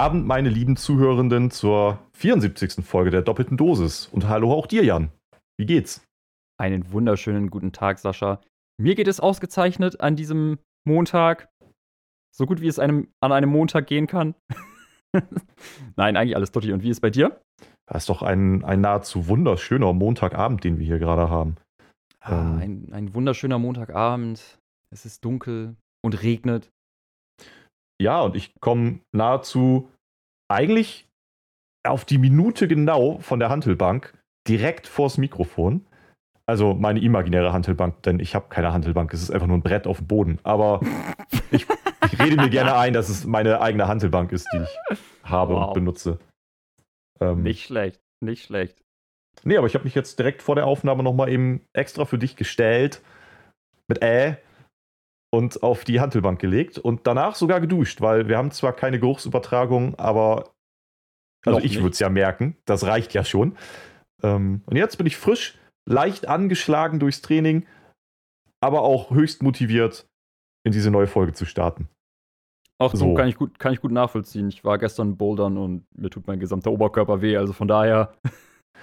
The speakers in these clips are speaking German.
Abend, meine lieben Zuhörenden, zur 74. Folge der doppelten Dosis. Und hallo auch dir, Jan. Wie geht's? Einen wunderschönen guten Tag, Sascha. Mir geht es ausgezeichnet an diesem Montag. So gut wie es einem an einem Montag gehen kann. Nein, eigentlich alles tutti. Und wie ist es bei dir? Das ist doch ein, ein nahezu wunderschöner Montagabend, den wir hier gerade haben. Ah, ähm, ein, ein wunderschöner Montagabend. Es ist dunkel und regnet. Ja, und ich komme nahezu eigentlich auf die Minute genau von der Handelbank direkt vors Mikrofon. Also meine imaginäre Handelbank, denn ich habe keine Handelbank, es ist einfach nur ein Brett auf dem Boden. Aber ich, ich rede mir gerne ein, dass es meine eigene Handelbank ist, die ich habe wow. und benutze. Ähm, nicht schlecht, nicht schlecht. Nee, aber ich habe mich jetzt direkt vor der Aufnahme nochmal eben extra für dich gestellt. Mit Äh und auf die Hantelbank gelegt und danach sogar geduscht, weil wir haben zwar keine Geruchsübertragung, aber also Noch ich würde es ja merken, das reicht ja schon. Ähm, und jetzt bin ich frisch, leicht angeschlagen durchs Training, aber auch höchst motiviert, in diese neue Folge zu starten. Ach so, kann ich, gut, kann ich gut nachvollziehen. Ich war gestern bouldern und mir tut mein gesamter Oberkörper weh, also von daher.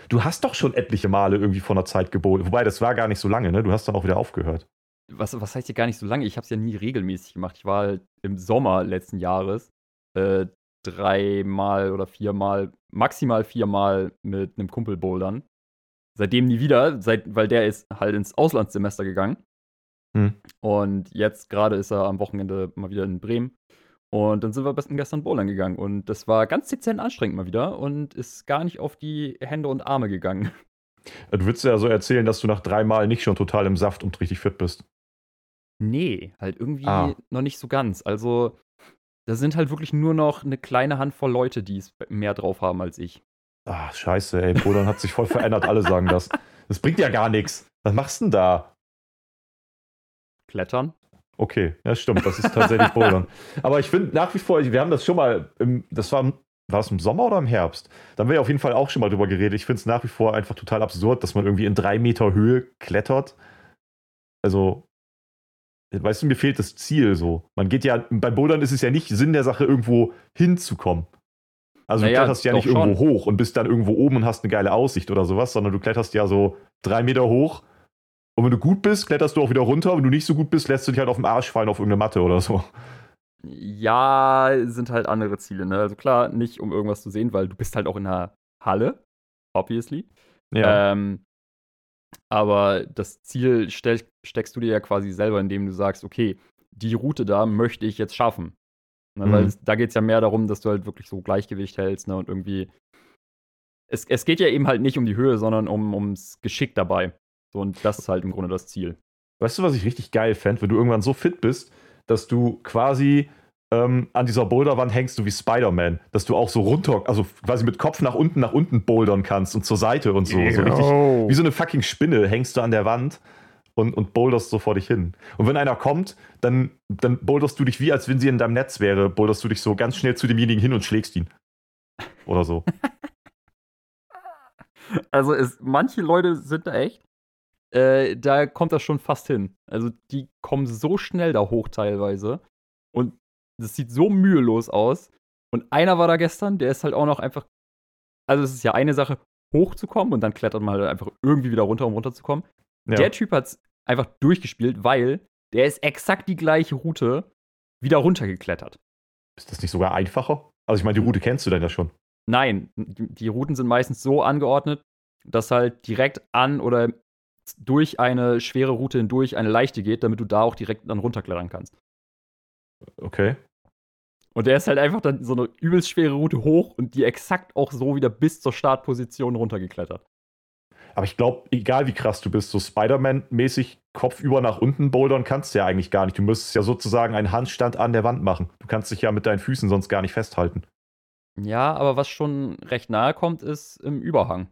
Du hast doch schon etliche Male irgendwie vor einer Zeit gebouldert. Wobei, das war gar nicht so lange, ne? Du hast dann auch wieder aufgehört was, was heißt hier gar nicht so lange? Ich habe es ja nie regelmäßig gemacht. Ich war halt im Sommer letzten Jahres äh, dreimal oder viermal, maximal viermal mit einem Kumpel bouldern. Seitdem nie wieder, seit, weil der ist halt ins Auslandssemester gegangen. Hm. Und jetzt gerade ist er am Wochenende mal wieder in Bremen. Und dann sind wir gestern bouldern gegangen. Und das war ganz dezent anstrengend mal wieder und ist gar nicht auf die Hände und Arme gegangen. Du würdest ja so erzählen, dass du nach dreimal nicht schon total im Saft und richtig fit bist. Nee, halt irgendwie Ah. noch nicht so ganz. Also, da sind halt wirklich nur noch eine kleine Handvoll Leute, die es mehr drauf haben als ich. Ah, scheiße, ey. Bouldern hat sich voll verändert, alle sagen das. Das bringt ja gar nichts. Was machst du denn da? Klettern? Okay, ja, stimmt, das ist tatsächlich Bouldern. Aber ich finde nach wie vor, wir haben das schon mal, im, das war, war es im Sommer oder im Herbst? Da haben wir auf jeden Fall auch schon mal drüber geredet. Ich finde es nach wie vor einfach total absurd, dass man irgendwie in drei Meter Höhe klettert. Also, weißt du, mir fehlt das Ziel so. Man geht ja, bei Bouldern ist es ja nicht Sinn der Sache, irgendwo hinzukommen. Also naja, du kletterst ja nicht schon. irgendwo hoch und bist dann irgendwo oben und hast eine geile Aussicht oder sowas, sondern du kletterst ja so drei Meter hoch und wenn du gut bist, kletterst du auch wieder runter. Wenn du nicht so gut bist, lässt du dich halt auf den Arsch fallen auf irgendeine Matte oder so. Ja, sind halt andere Ziele, ne? Also klar, nicht um irgendwas zu sehen, weil du bist halt auch in einer Halle, obviously. Ja. Ähm, aber das Ziel stell, steckst du dir ja quasi selber, indem du sagst, okay, die Route da möchte ich jetzt schaffen. Ne, mhm. Weil es, da geht es ja mehr darum, dass du halt wirklich so Gleichgewicht hältst ne, und irgendwie. Es, es geht ja eben halt nicht um die Höhe, sondern um, ums Geschick dabei. So, und das ist halt im Grunde das Ziel. Weißt du, was ich richtig geil fände, wenn du irgendwann so fit bist, dass du quasi ähm, an dieser Boulderwand hängst du wie Spider-Man, dass du auch so runter, also quasi mit Kopf nach unten, nach unten bouldern kannst und zur Seite und so. so richtig, wie so eine fucking Spinne hängst du an der Wand und, und boulderst so vor dich hin. Und wenn einer kommt, dann, dann boulderst du dich wie, als wenn sie in deinem Netz wäre, boulderst du dich so ganz schnell zu demjenigen hin und schlägst ihn. Oder so. Also es, manche Leute sind da echt, äh, da kommt das schon fast hin. Also die kommen so schnell da hoch teilweise. Und das sieht so mühelos aus. Und einer war da gestern, der ist halt auch noch einfach. Also, es ist ja eine Sache, hochzukommen und dann klettert man halt einfach irgendwie wieder runter, um runterzukommen. Ja. Der Typ hat es einfach durchgespielt, weil der ist exakt die gleiche Route wieder runtergeklettert. Ist das nicht sogar einfacher? Also, ich meine, die Route kennst du dann ja schon. Nein, die Routen sind meistens so angeordnet, dass halt direkt an oder durch eine schwere Route hindurch eine leichte geht, damit du da auch direkt dann runterklettern kannst. Okay. Und der ist halt einfach dann so eine übelst schwere Route hoch und die exakt auch so wieder bis zur Startposition runtergeklettert. Aber ich glaube, egal wie krass du bist, so Spider-Man-mäßig kopfüber nach unten bouldern kannst du ja eigentlich gar nicht. Du müsstest ja sozusagen einen Handstand an der Wand machen. Du kannst dich ja mit deinen Füßen sonst gar nicht festhalten. Ja, aber was schon recht nahe kommt, ist im Überhang.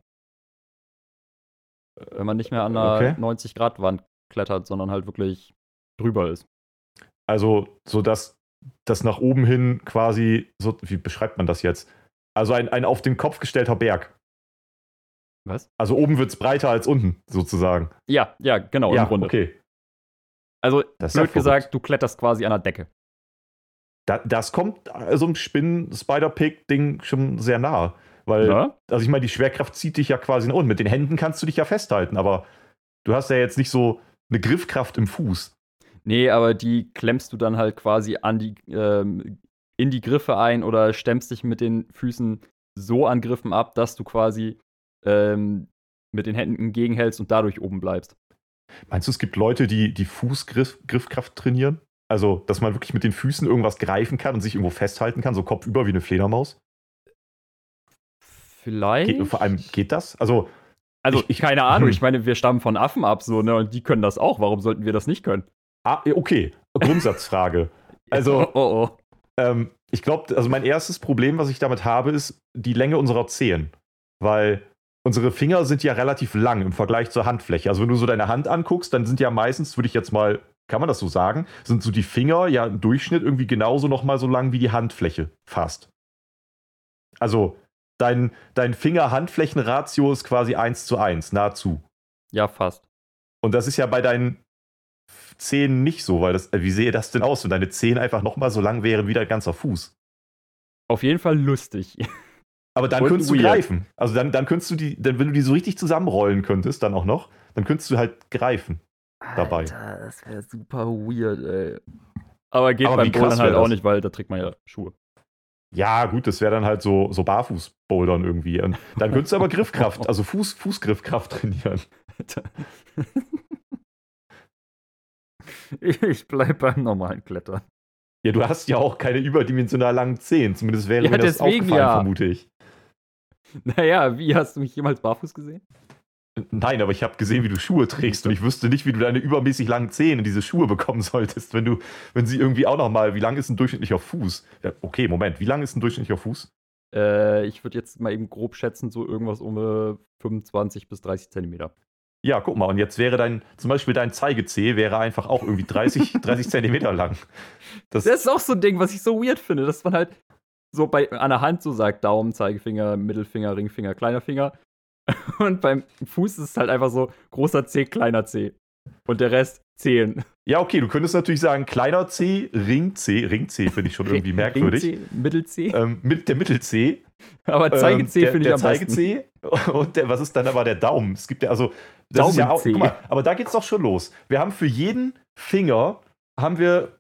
Wenn man nicht mehr an einer okay. 90-Grad-Wand klettert, sondern halt wirklich drüber ist. Also, so dass das nach oben hin quasi, so, wie beschreibt man das jetzt? Also ein, ein auf den Kopf gestellter Berg. Was? Also oben wird es breiter als unten, sozusagen. Ja, ja, genau, ja, im Grunde. Okay. Also, das blöd ja gesagt, du kletterst quasi an der Decke. da, das kommt so einem Spinnen-Spider-Pig-Ding schon sehr nah. Weil, ja? also ich meine, die Schwerkraft zieht dich ja quasi nach unten. Mit den Händen kannst du dich ja festhalten, aber du hast ja jetzt nicht so eine Griffkraft im Fuß. Nee, aber die klemmst du dann halt quasi an die, ähm, in die Griffe ein oder stemmst dich mit den Füßen so an Griffen ab, dass du quasi ähm, mit den Händen gegenhältst und dadurch oben bleibst. Meinst du, es gibt Leute, die die Fußgriffkraft trainieren? Also, dass man wirklich mit den Füßen irgendwas greifen kann und sich irgendwo festhalten kann, so kopfüber wie eine Fledermaus? Vielleicht. Geht, vor allem geht das? Also, also ich, ich keine Ahnung. Hm. Ich meine, wir stammen von Affen ab, so, ne? Und die können das auch. Warum sollten wir das nicht können? Ah, okay. Grundsatzfrage. Also, oh, oh, oh. Ähm, ich glaube, also mein erstes Problem, was ich damit habe, ist die Länge unserer Zehen. Weil unsere Finger sind ja relativ lang im Vergleich zur Handfläche. Also wenn du so deine Hand anguckst, dann sind ja meistens, würde ich jetzt mal, kann man das so sagen, sind so die Finger ja im Durchschnitt irgendwie genauso nochmal so lang wie die Handfläche fast. Also dein, dein Finger-Handflächen-Ratio ist quasi 1 zu 1, nahezu. Ja, fast. Und das ist ja bei deinen Zehen nicht so, weil das, wie sehe das denn aus, wenn deine Zehen einfach nochmal so lang wären wie dein ganzer Fuß? Auf jeden Fall lustig. Aber dann könntest du greifen. Also dann, dann könntest du die, dann, wenn du die so richtig zusammenrollen könntest, dann auch noch, dann könntest du halt greifen dabei. Alter, das wäre super weird, ey. Aber geht Aber beim Bouldern halt auch nicht, weil da trägt man ja Schuhe. Ja, gut, das wäre dann halt so, so Barfuß-Bouldern irgendwie. Und dann könntest du aber Griffkraft, also Fuß, Fußgriffkraft trainieren. Ich bleib beim normalen Klettern. Ja, du hast ja auch keine überdimensional langen Zehen. Zumindest wäre ja, mir das aufgefallen, ja. vermute ich. Naja, wie hast du mich jemals barfuß gesehen? Nein, aber ich habe gesehen, wie du Schuhe trägst und ich wüsste nicht, wie du deine übermäßig langen Zehen in diese Schuhe bekommen solltest, wenn du, wenn sie irgendwie auch nochmal, wie lang ist ein durchschnittlicher Fuß? Ja, okay, Moment, wie lang ist ein durchschnittlicher Fuß? Äh, ich würde jetzt mal eben grob schätzen, so irgendwas um 25 äh, bis 30 Zentimeter. Ja, guck mal, und jetzt wäre dein, zum Beispiel dein Zeigezeh wäre einfach auch irgendwie 30, 30 Zentimeter lang. Das, das, ist auch so ein Ding, was ich so weird finde, dass man halt so bei an der Hand so sagt, Daumen, Zeigefinger, Mittelfinger, Ringfinger, kleiner Finger. Und beim Fuß ist es halt einfach so großer C, kleiner C. Und der Rest Zehen. Ja, okay, du könntest natürlich sagen, kleiner C, Ring C. Ring C finde ich schon irgendwie merkwürdig. Ring C, Mittel C. Ähm, mit, der Mittel C. Aber Zeige ähm, C ähm, finde ich am Zeige C. Und der, was ist dann aber der Daumen? Es gibt ja also. Das Daumen ist ja auch, guck mal, aber da geht es doch schon los. Wir haben für jeden Finger haben wir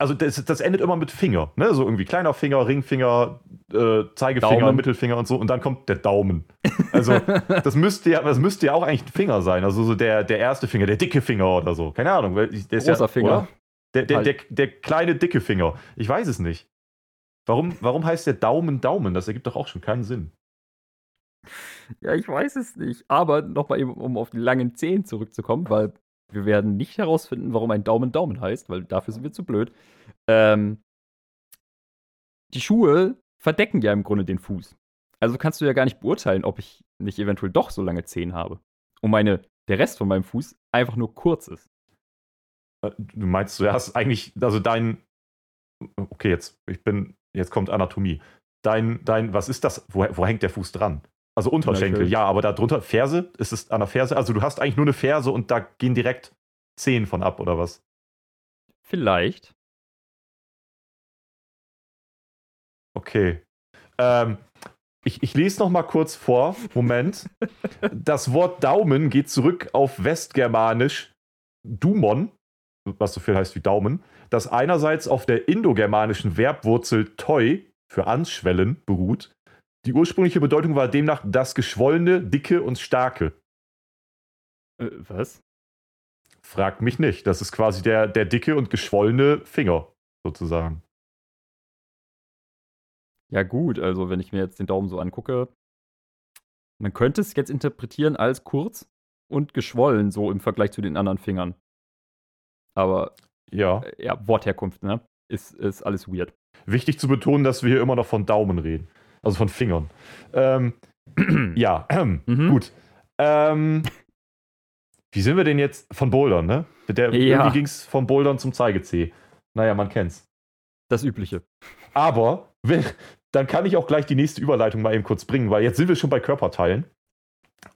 also das, das, endet immer mit Finger, ne? So irgendwie kleiner Finger, Ringfinger, äh, Zeigefinger, Daumen. Mittelfinger und so. Und dann kommt der Daumen. Also das müsste ja, das müsste ja auch eigentlich ein Finger sein. Also so der, der erste Finger, der dicke Finger oder so. Keine Ahnung. Der ist Großer ja, Finger. Der, der, halt. der, der, kleine dicke Finger. Ich weiß es nicht. Warum, warum heißt der Daumen Daumen? Das ergibt doch auch schon keinen Sinn. Ja, ich weiß es nicht. Aber nochmal eben, um auf die langen Zehen zurückzukommen, weil wir werden nicht herausfinden, warum ein Daumen Daumen heißt, weil dafür sind wir zu blöd. Ähm, die Schuhe verdecken ja im Grunde den Fuß. Also kannst du ja gar nicht beurteilen, ob ich nicht eventuell doch so lange Zehen habe. Und meine, der Rest von meinem Fuß einfach nur kurz ist. Äh, du meinst, du hast eigentlich, also dein, okay, jetzt, ich bin, jetzt kommt Anatomie. Dein, dein, was ist das? Wo, wo hängt der Fuß dran? Also Unterschenkel, ja, aber darunter Ferse, ist es an der Ferse? Also du hast eigentlich nur eine Ferse und da gehen direkt Zehen von ab, oder was? Vielleicht. Okay. Ähm, ich, ich lese noch mal kurz vor. Moment. das Wort Daumen geht zurück auf Westgermanisch Dumon, was so viel heißt wie Daumen, das einerseits auf der indogermanischen Verbwurzel toi für anschwellen beruht die ursprüngliche Bedeutung war demnach das Geschwollene, Dicke und Starke. Äh, was? Frag mich nicht. Das ist quasi der, der dicke und geschwollene Finger, sozusagen. Ja, gut, also wenn ich mir jetzt den Daumen so angucke, man könnte es jetzt interpretieren als kurz und geschwollen, so im Vergleich zu den anderen Fingern. Aber ja, äh, ja Wortherkunft, ne? Ist, ist alles weird. Wichtig zu betonen, dass wir hier immer noch von Daumen reden. Also von Fingern. Ähm, ja, mhm. gut. Ähm, wie sind wir denn jetzt von Bouldern, ne? Der, ja. Irgendwie ging es vom Bouldern zum Zeigezeh. Naja, man kennt's. Das Übliche. Aber wenn, dann kann ich auch gleich die nächste Überleitung mal eben kurz bringen, weil jetzt sind wir schon bei Körperteilen.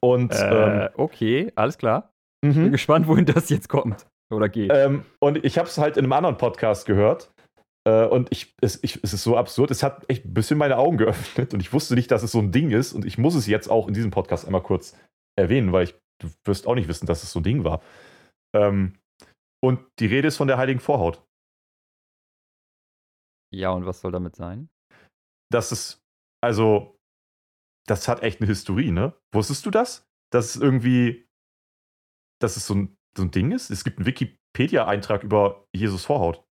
Und äh, ähm, okay, alles klar. Mhm. Bin gespannt, wohin das jetzt kommt oder geht. Ähm, und ich habe es halt in einem anderen Podcast gehört. Äh, und ich es, ich, es ist so absurd, es hat echt ein bisschen meine Augen geöffnet und ich wusste nicht, dass es so ein Ding ist. Und ich muss es jetzt auch in diesem Podcast einmal kurz erwähnen, weil ich, du wirst auch nicht wissen, dass es so ein Ding war. Ähm, und die Rede ist von der heiligen Vorhaut. Ja, und was soll damit sein? Das ist, also, das hat echt eine Historie, ne? Wusstest du das? Dass es irgendwie, dass es so ein, so ein Ding ist? Es gibt einen Wikipedia-Eintrag über Jesus Vorhaut.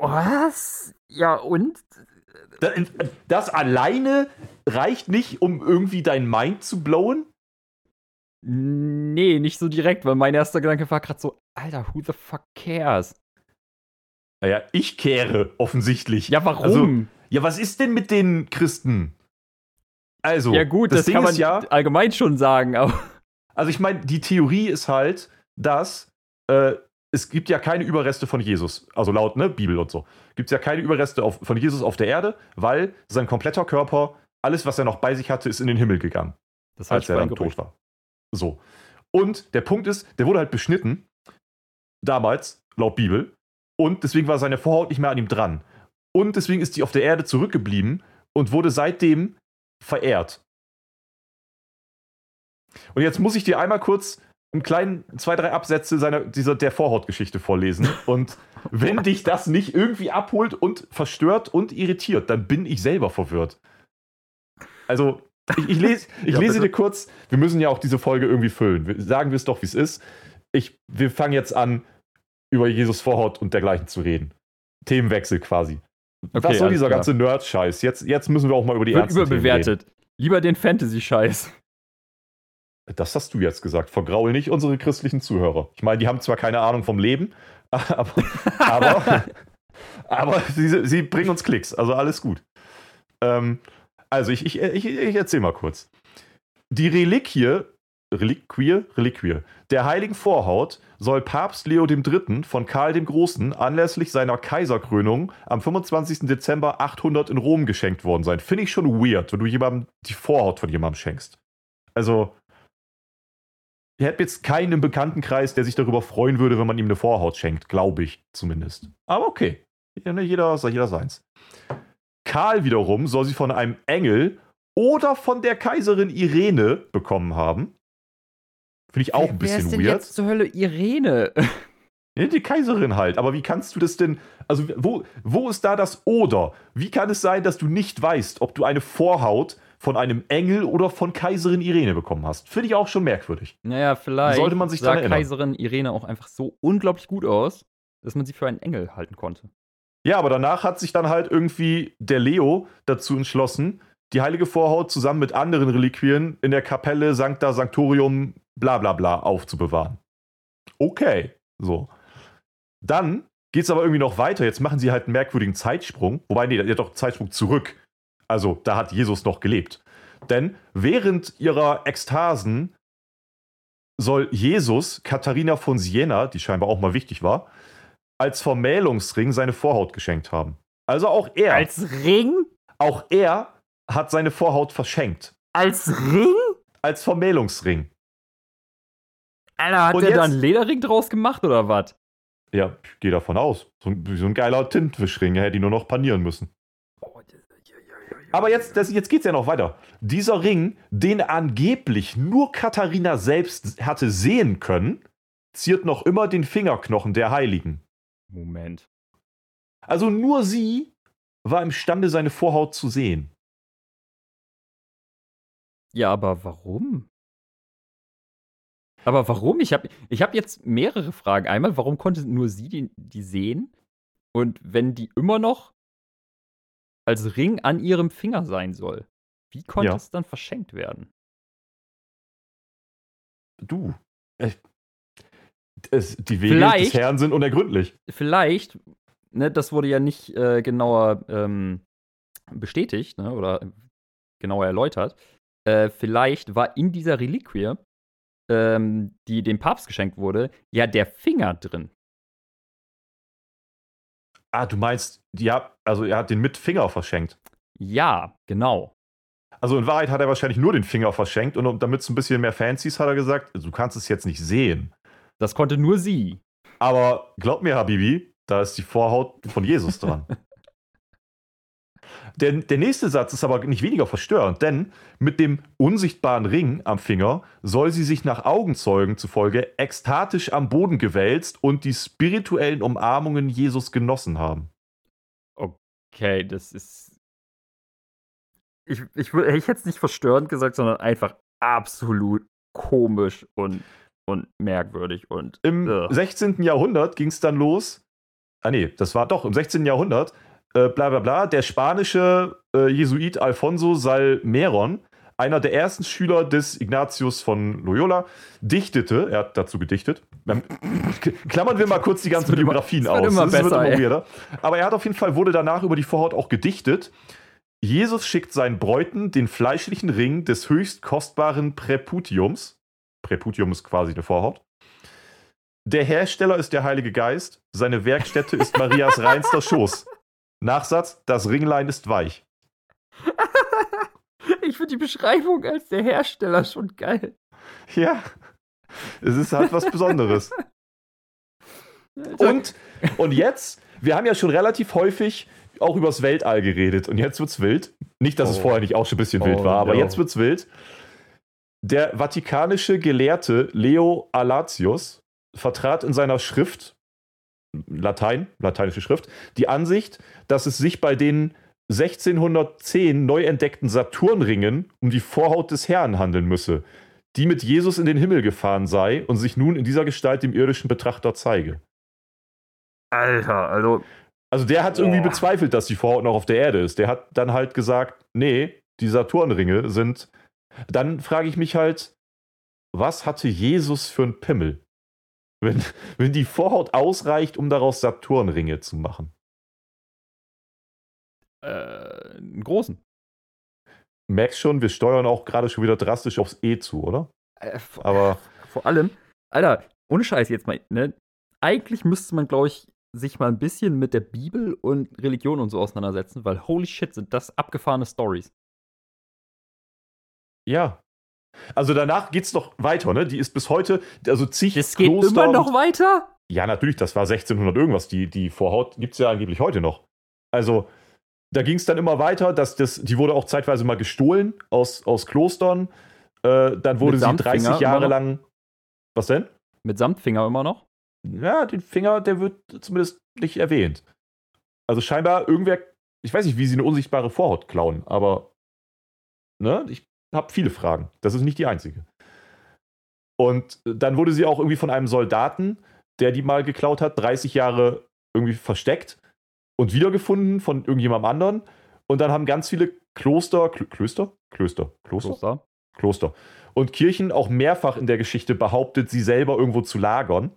Was? Ja, und? Das, das alleine reicht nicht, um irgendwie dein Mind zu blowen? Nee, nicht so direkt, weil mein erster Gedanke war gerade so, Alter, who the fuck cares? Naja, ich kehre offensichtlich. Ja, warum? Also, ja, was ist denn mit den Christen? Also, ja gut, das, das kann man ja allgemein schon sagen, aber also ich meine, die Theorie ist halt, dass äh, es gibt ja keine Überreste von Jesus, also laut ne, Bibel und so, gibt es ja keine Überreste auf, von Jesus auf der Erde, weil sein kompletter Körper, alles, was er noch bei sich hatte, ist in den Himmel gegangen, das als er dann tot war. So. Und der Punkt ist, der wurde halt beschnitten, damals, laut Bibel, und deswegen war seine Vorhaut nicht mehr an ihm dran. Und deswegen ist die auf der Erde zurückgeblieben und wurde seitdem verehrt. Und jetzt muss ich dir einmal kurz einen kleinen zwei, drei Absätze seiner, dieser, der Vorhautgeschichte vorlesen. Und wenn dich das nicht irgendwie abholt und verstört und irritiert, dann bin ich selber verwirrt. Also, ich, ich, lese, ich ja, lese dir kurz, wir müssen ja auch diese Folge irgendwie füllen. Sagen wir es doch, wie es ist. Ich, wir fangen jetzt an, über Jesus Vorhaut und dergleichen zu reden. Themenwechsel quasi. Okay, Was soll dieser klar. ganze Nerd-Scheiß? Jetzt, jetzt müssen wir auch mal über die Wird überbewertet. Lieber den Fantasy-Scheiß. Das hast du jetzt gesagt. Vergraul nicht unsere christlichen Zuhörer. Ich meine, die haben zwar keine Ahnung vom Leben, aber, aber, aber sie, sie, bringen uns Klicks. Also alles gut. Ähm, also ich, ich, ich, ich erzähle mal kurz. Die Reliquie Reliquie, Reliquie der heiligen Vorhaut soll Papst Leo III. von Karl dem Großen anlässlich seiner Kaiserkrönung am 25. Dezember 800 in Rom geschenkt worden sein. Finde ich schon weird, wenn du jemandem die Vorhaut von jemandem schenkst. Also, ich hätte jetzt keinen im Bekanntenkreis, der sich darüber freuen würde, wenn man ihm eine Vorhaut schenkt, glaube ich zumindest. Aber okay, ne, jeder, jeder seins. Karl wiederum soll sie von einem Engel oder von der Kaiserin Irene bekommen haben. Finde ich auch wer, ein bisschen wer ist denn weird. Jetzt zur Hölle Irene. Ja, die Kaiserin halt. Aber wie kannst du das denn? Also, wo, wo ist da das Oder? Wie kann es sein, dass du nicht weißt, ob du eine Vorhaut von einem Engel oder von Kaiserin Irene bekommen hast? Finde ich auch schon merkwürdig. Naja, vielleicht sollte man sich sah Kaiserin Irene auch einfach so unglaublich gut aus, dass man sie für einen Engel halten konnte. Ja, aber danach hat sich dann halt irgendwie der Leo dazu entschlossen, die heilige Vorhaut zusammen mit anderen Reliquien in der Kapelle Sancta Sanctorium bla bla bla aufzubewahren. Okay, so. Dann geht es aber irgendwie noch weiter. Jetzt machen sie halt einen merkwürdigen Zeitsprung. Wobei, nee, der hat doch Zeitsprung zurück. Also, da hat Jesus noch gelebt. Denn während ihrer Ekstasen soll Jesus Katharina von Siena, die scheinbar auch mal wichtig war, als Vermählungsring seine Vorhaut geschenkt haben. Also auch er. Als Ring? Auch er hat seine Vorhaut verschenkt. Als Ring? Als Vermählungsring. Alter, hat Und der jetzt, da einen Lederring draus gemacht oder was? Ja, ich gehe davon aus. So ein, so ein geiler Tintwischring. Er hätte ihn nur noch panieren müssen. Aber jetzt, das, jetzt geht es ja noch weiter. Dieser Ring, den angeblich nur Katharina selbst hatte sehen können, ziert noch immer den Fingerknochen der Heiligen. Moment. Also nur sie war imstande, seine Vorhaut zu sehen. Ja, aber warum? Aber warum? Ich habe ich hab jetzt mehrere Fragen. Einmal, warum konnte nur sie die, die sehen? Und wenn die immer noch als Ring an ihrem Finger sein soll, wie konnte ja. es dann verschenkt werden? Du. Äh, es, die Wege vielleicht, des Herrn sind unergründlich. Vielleicht, ne, das wurde ja nicht äh, genauer ähm, bestätigt ne, oder genauer erläutert. Äh, vielleicht war in dieser Reliquie ähm, die dem Papst geschenkt wurde, ja der Finger drin. Ah, du meinst, ja, also er hat den mit Finger verschenkt. Ja, genau. Also in Wahrheit hat er wahrscheinlich nur den Finger verschenkt und damit es ein bisschen mehr fancy ist, hat er gesagt, du kannst es jetzt nicht sehen. Das konnte nur sie. Aber glaub mir, Habibi, Da ist die Vorhaut von Jesus dran. Der, der nächste Satz ist aber nicht weniger verstörend, denn mit dem unsichtbaren Ring am Finger soll sie sich nach Augenzeugen zufolge ekstatisch am Boden gewälzt und die spirituellen Umarmungen Jesus genossen haben. Okay, das ist. Ich, ich, hätte ich jetzt nicht verstörend gesagt, sondern einfach absolut komisch und, und merkwürdig. Und, Im uh. 16. Jahrhundert ging es dann los. Ah, nee, das war doch im 16. Jahrhundert äh, bla bla bla, der spanische äh, Jesuit Alfonso Salmeron, einer der ersten Schüler des Ignatius von Loyola, dichtete, er hat dazu gedichtet, ähm, klammern wir mal kurz die ganzen Biografien immer, aus, immer das besser, wird immer weirder. Aber er hat auf jeden Fall, wurde danach über die Vorhaut auch gedichtet. Jesus schickt seinen Bräuten den fleischlichen Ring des höchst kostbaren Präputiums. Präputium ist quasi eine Vorhaut. Der Hersteller ist der Heilige Geist, seine Werkstätte ist Marias reinster Schoß. Nachsatz: Das Ringlein ist weich. ich finde die Beschreibung als der Hersteller schon geil. Ja, es ist halt was Besonderes. und, und jetzt, wir haben ja schon relativ häufig auch übers Weltall geredet und jetzt wird's wild. Nicht, dass oh. es vorher nicht auch schon ein bisschen oh, wild war, aber no. jetzt wird's wild. Der vatikanische Gelehrte Leo Alatius vertrat in seiner Schrift Latein, lateinische Schrift, die Ansicht, dass es sich bei den 1610 neu entdeckten Saturnringen um die Vorhaut des Herrn handeln müsse, die mit Jesus in den Himmel gefahren sei und sich nun in dieser Gestalt dem irdischen Betrachter zeige. Alter, also. Also der hat irgendwie bezweifelt, dass die Vorhaut noch auf der Erde ist. Der hat dann halt gesagt, nee, die Saturnringe sind. Dann frage ich mich halt, was hatte Jesus für ein Pimmel? Wenn, wenn die Vorhaut ausreicht, um daraus Saturnringe zu machen. Äh, einen großen. Merkst schon, wir steuern auch gerade schon wieder drastisch aufs E zu, oder? Äh, Aber. Vor allem, Alter, ohne Scheiß jetzt mal, ne? Eigentlich müsste man, glaube ich, sich mal ein bisschen mit der Bibel und Religion und so auseinandersetzen, weil holy shit, sind das abgefahrene Stories. Ja, also danach geht es noch weiter, ne? Die ist bis heute, also zig Es geht Kloster immer noch weiter? Ja, natürlich, das war 1600 irgendwas. Die, die Vorhaut gibt es ja angeblich heute noch. Also da ging es dann immer weiter, dass das, die wurde auch zeitweise mal gestohlen aus, aus Klostern. Äh, dann wurde sie 30 Jahre lang. Was denn? Mit Samtfinger immer noch? Ja, den Finger, der wird zumindest nicht erwähnt. Also scheinbar irgendwer, ich weiß nicht, wie sie eine unsichtbare Vorhaut klauen, aber ne, ich habe viele Fragen. Das ist nicht die einzige. Und dann wurde sie auch irgendwie von einem Soldaten, der die mal geklaut hat, 30 Jahre irgendwie versteckt und wiedergefunden von irgendjemandem anderen. Und dann haben ganz viele Kloster, Kl Klöster? Klöster, Kloster? Kloster. Kloster. Und Kirchen auch mehrfach in der Geschichte behauptet, sie selber irgendwo zu lagern.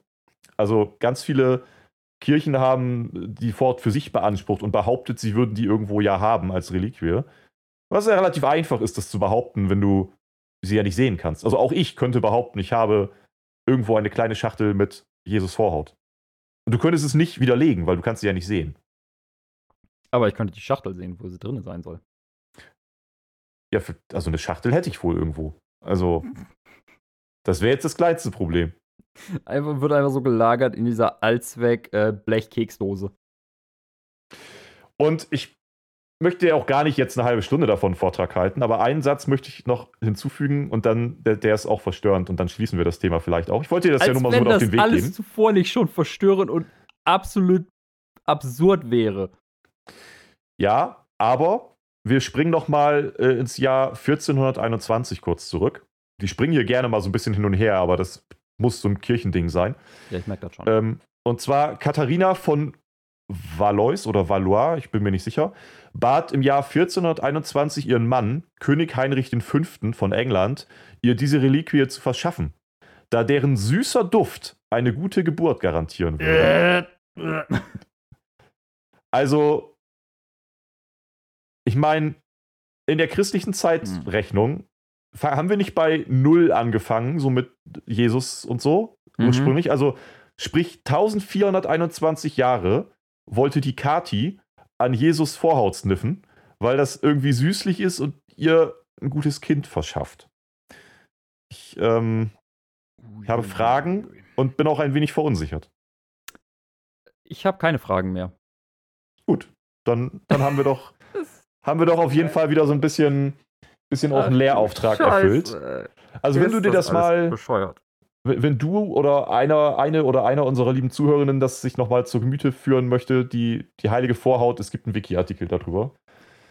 Also ganz viele Kirchen haben die Fort für sich beansprucht und behauptet, sie würden die irgendwo ja haben als Reliquie. Was ja relativ einfach ist, das zu behaupten, wenn du sie ja nicht sehen kannst. Also auch ich könnte behaupten, ich habe irgendwo eine kleine Schachtel mit Jesus Vorhaut. Und du könntest es nicht widerlegen, weil du kannst sie ja nicht sehen. Aber ich könnte die Schachtel sehen, wo sie drin sein soll. Ja, für, also eine Schachtel hätte ich wohl irgendwo. Also, das wäre jetzt das kleinste Problem. Einfach, wird einfach so gelagert in dieser Allzweck äh, Blechkeksdose. Und ich möchte ja auch gar nicht jetzt eine halbe Stunde davon einen Vortrag halten, aber einen Satz möchte ich noch hinzufügen und dann, der, der ist auch verstörend und dann schließen wir das Thema vielleicht auch. Ich wollte dir das Als ja nur mal so auf den Weg geben. Wenn das alles zuvor nicht schon verstörend und absolut absurd wäre. Ja, aber wir springen noch mal äh, ins Jahr 1421 kurz zurück. Die springen hier gerne mal so ein bisschen hin und her, aber das muss so ein Kirchending sein. Ja, ich merke das schon. Ähm, und zwar Katharina von Valois oder Valois, ich bin mir nicht sicher, bat im Jahr 1421 ihren Mann, König Heinrich V. von England, ihr diese Reliquie zu verschaffen, da deren süßer Duft eine gute Geburt garantieren würde. also, ich meine, in der christlichen Zeitrechnung haben wir nicht bei Null angefangen, so mit Jesus und so mhm. ursprünglich. Also, sprich 1421 Jahre wollte die Kati an Jesus Vorhaut sniffen, weil das irgendwie süßlich ist und ihr ein gutes Kind verschafft. Ich, ähm, habe Fragen und bin auch ein wenig verunsichert. Ich habe keine Fragen mehr. Gut, dann, dann haben wir doch haben wir doch auf jeden Fall wieder so ein bisschen, bisschen auch einen Lehrauftrag Scheiße. erfüllt. Also wenn du dir das, das mal, bescheuert. Wenn du oder einer, eine oder einer unserer lieben Zuhörerinnen das sich nochmal zur Gemüte führen möchte, die, die heilige Vorhaut, es gibt einen Wiki-Artikel darüber.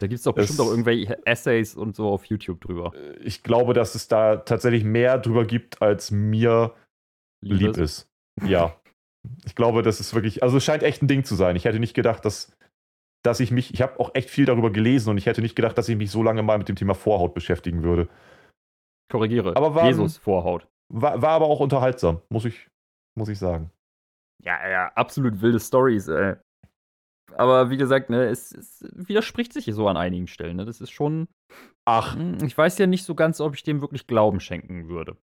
Da gibt es doch bestimmt es, auch irgendwelche Essays und so auf YouTube drüber. Ich glaube, dass es da tatsächlich mehr drüber gibt, als mir lieb, lieb ist. Ja. Ich glaube, das ist wirklich, also es scheint echt ein Ding zu sein. Ich hätte nicht gedacht, dass dass ich mich, ich habe auch echt viel darüber gelesen und ich hätte nicht gedacht, dass ich mich so lange mal mit dem Thema Vorhaut beschäftigen würde. Korrigiere. Aber war, Jesus Vorhaut. War, war aber auch unterhaltsam, muss ich, muss ich sagen. Ja, ja, absolut wilde Stories, ey. Aber wie gesagt, ne, es, es widerspricht sich so an einigen Stellen. Ne? Das ist schon. Ach. Hm, ich weiß ja nicht so ganz, ob ich dem wirklich Glauben schenken würde.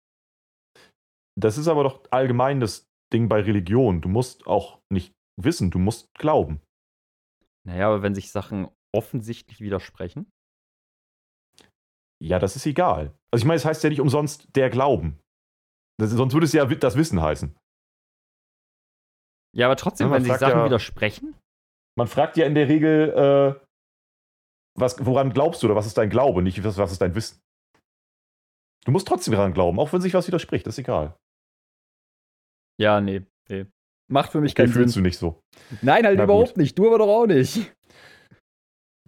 Das ist aber doch allgemein das Ding bei Religion. Du musst auch nicht wissen, du musst glauben. Naja, aber wenn sich Sachen offensichtlich widersprechen? Ja, das ist egal. Also ich meine, es heißt ja nicht umsonst der Glauben. Das, sonst würde es ja das Wissen heißen. Ja, aber trotzdem, ja, wenn sich Sachen ja, widersprechen? Man fragt ja in der Regel, äh, was, woran glaubst du oder was ist dein Glaube, nicht was, was ist dein Wissen. Du musst trotzdem daran glauben, auch wenn sich was widerspricht, das ist egal. Ja, nee, nee. Macht für mich okay, keinen fühlst Sinn. du nicht so. Nein, halt Na überhaupt gut. nicht. Du aber doch auch nicht.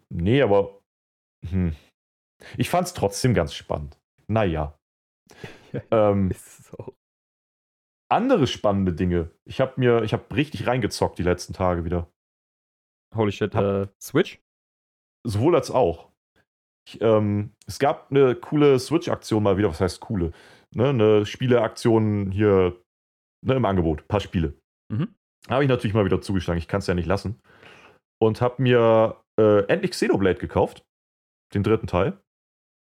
Nee, aber. Hm. Ich fand's trotzdem ganz spannend. Naja. ähm, andere spannende Dinge. Ich habe mir, ich habe richtig reingezockt die letzten Tage wieder. Holy shit, hab, äh, Switch? Sowohl als auch. Ich, ähm, es gab eine coole Switch-Aktion mal wieder, was heißt coole? Ne, eine Spieleaktion hier ne, im Angebot, ein paar Spiele. Mhm. Habe ich natürlich mal wieder zugeschlagen. Ich kann es ja nicht lassen. Und habe mir äh, endlich Xenoblade gekauft. Den dritten Teil.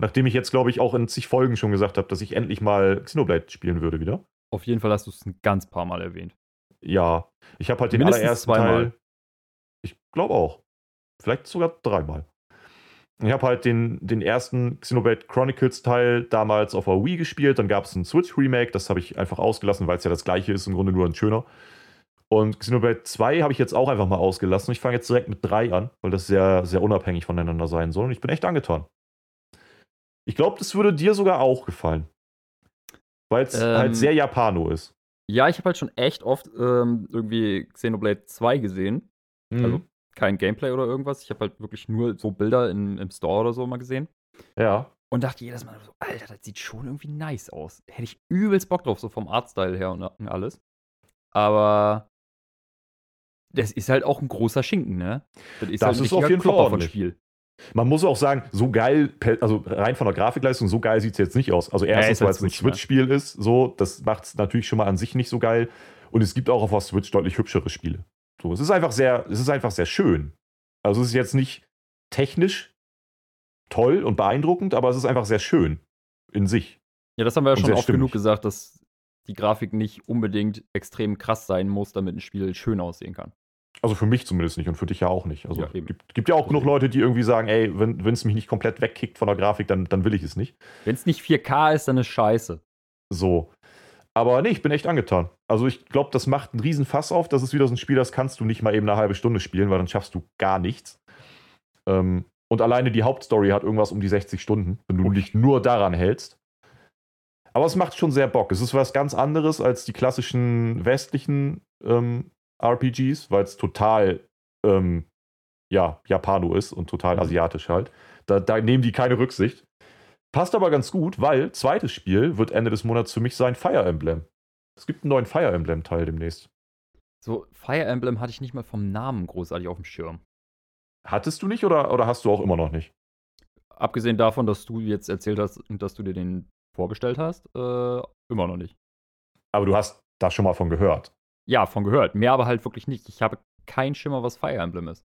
Nachdem ich jetzt, glaube ich, auch in zig Folgen schon gesagt habe, dass ich endlich mal Xenoblade spielen würde wieder. Auf jeden Fall hast du es ein ganz paar Mal erwähnt. Ja, ich habe halt den Mindestens allerersten zweimal. Teil. Ich glaube auch. Vielleicht sogar dreimal. Ich habe halt den, den ersten Xenoblade Chronicles Teil damals auf der Wii gespielt. Dann gab es ein Switch Remake. Das habe ich einfach ausgelassen, weil es ja das gleiche ist, im Grunde nur ein schöner. Und Xenoblade 2 habe ich jetzt auch einfach mal ausgelassen. Ich fange jetzt direkt mit 3 an, weil das sehr, sehr unabhängig voneinander sein soll. Und ich bin echt angetan. Ich glaube, das würde dir sogar auch gefallen. Weil es ähm, halt sehr Japano ist. Ja, ich habe halt schon echt oft ähm, irgendwie Xenoblade 2 gesehen. Mhm. Also kein Gameplay oder irgendwas. Ich habe halt wirklich nur so Bilder in, im Store oder so mal gesehen. Ja. Und dachte jedes Mal so, Alter, das sieht schon irgendwie nice aus. Hätte ich übelst Bock drauf, so vom Artstyle her und alles. Aber das ist halt auch ein großer Schinken, ne? Das ist, das halt ist auf jeden Fall ordentlich. Spiel. Man muss auch sagen, so geil, also rein von der Grafikleistung, so geil sieht es jetzt nicht aus. Also erstens, ja, weil es ein Switch-Spiel ist, so, das macht es natürlich schon mal an sich nicht so geil. Und es gibt auch auf der Switch deutlich hübschere Spiele. So, es ist einfach sehr, es ist einfach sehr schön. Also es ist jetzt nicht technisch toll und beeindruckend, aber es ist einfach sehr schön in sich. Ja, das haben wir ja schon oft stimmig. genug gesagt, dass die Grafik nicht unbedingt extrem krass sein muss, damit ein Spiel schön aussehen kann. Also für mich zumindest nicht und für dich ja auch nicht. Also ja, gibt, gibt ja auch genug Leute, die irgendwie sagen, ey, wenn es mich nicht komplett wegkickt von der Grafik, dann, dann will ich es nicht. Wenn es nicht 4K ist, dann ist scheiße. So. Aber nee, ich bin echt angetan. Also ich glaube, das macht einen riesen Fass auf. Das ist wieder so ein Spiel, das kannst du nicht mal eben eine halbe Stunde spielen, weil dann schaffst du gar nichts. Ähm, und alleine die Hauptstory hat irgendwas um die 60 Stunden, wenn du dich nur daran hältst. Aber es macht schon sehr Bock. Es ist was ganz anderes als die klassischen westlichen ähm, RPGs, weil es total ähm, ja, Japano ist und total mhm. asiatisch halt. Da, da, nehmen die keine Rücksicht. Passt aber ganz gut, weil zweites Spiel wird Ende des Monats für mich sein Fire Emblem. Es gibt einen neuen Fire Emblem-Teil demnächst. So, Fire Emblem hatte ich nicht mal vom Namen großartig auf dem Schirm. Hattest du nicht oder, oder hast du auch immer noch nicht? Abgesehen davon, dass du jetzt erzählt hast, dass du dir den vorbestellt hast, äh, immer noch nicht. Aber du hast da schon mal von gehört. Ja, von gehört. Mehr aber halt wirklich nicht. Ich habe keinen Schimmer, was Fire Emblem ist.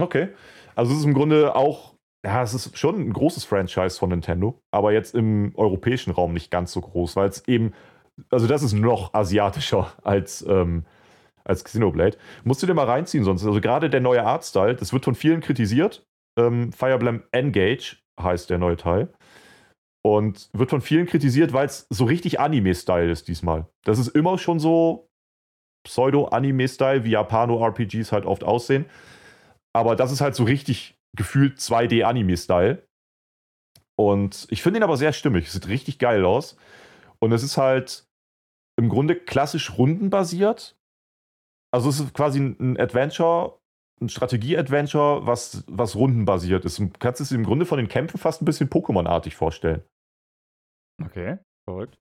Okay. Also es ist im Grunde auch, ja, es ist schon ein großes Franchise von Nintendo, aber jetzt im europäischen Raum nicht ganz so groß, weil es eben, also das ist noch asiatischer als, ähm, als Xenoblade. Musst du dir mal reinziehen sonst. Also gerade der neue Artstyle, das wird von vielen kritisiert. Ähm, Fire Emblem Engage heißt der neue Teil. Und wird von vielen kritisiert, weil es so richtig Anime-Style ist diesmal. Das ist immer schon so Pseudo-Anime-Style, wie Japano-RPGs halt oft aussehen. Aber das ist halt so richtig gefühlt 2D-Anime-Style. Und ich finde ihn aber sehr stimmig. Sieht richtig geil aus. Und es ist halt im Grunde klassisch rundenbasiert. Also es ist quasi ein Adventure, ein Strategie-Adventure, was, was rundenbasiert ist. Du kannst es im Grunde von den Kämpfen fast ein bisschen Pokémon-artig vorstellen. Okay, verrückt.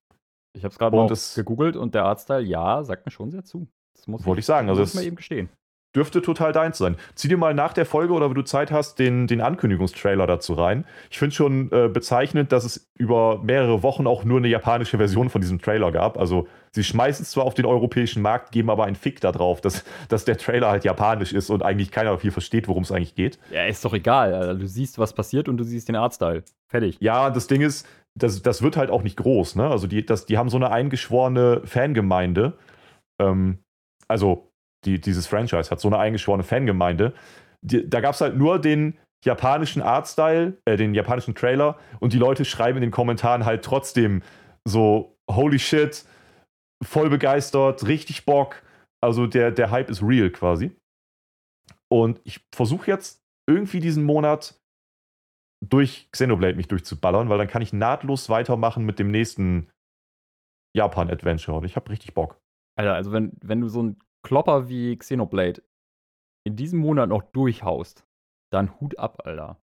Ich habe es gerade mal gegoogelt und der Artstyle, ja, sagt mir schon sehr zu. Das muss wollte ich, sagen. Also muss man eben gestehen dürfte total deins sein. Zieh dir mal nach der Folge oder wenn du Zeit hast, den, den Ankündigungstrailer dazu rein. Ich finde schon äh, bezeichnend, dass es über mehrere Wochen auch nur eine japanische Version von diesem Trailer gab. Also sie schmeißen es zwar auf den europäischen Markt, geben aber einen Fick darauf, dass, dass der Trailer halt japanisch ist und eigentlich keiner viel versteht, worum es eigentlich geht. Ja, ist doch egal. Also, du siehst, was passiert und du siehst den Artstyle. Fertig. Ja, das Ding ist, das, das wird halt auch nicht groß. Ne? Also die, das, die haben so eine eingeschworene Fangemeinde. Ähm, also die, dieses Franchise hat so eine eingeschworene Fangemeinde. Die, da gab es halt nur den japanischen Artstyle, äh, den japanischen Trailer und die Leute schreiben in den Kommentaren halt trotzdem so, holy shit, voll begeistert, richtig Bock. Also der, der Hype ist real quasi. Und ich versuche jetzt irgendwie diesen Monat durch Xenoblade mich durchzuballern, weil dann kann ich nahtlos weitermachen mit dem nächsten Japan-Adventure und ich habe richtig Bock. Alter, also wenn, wenn du so ein Klopper wie Xenoblade in diesem Monat noch durchhaust, dann Hut ab, Alter.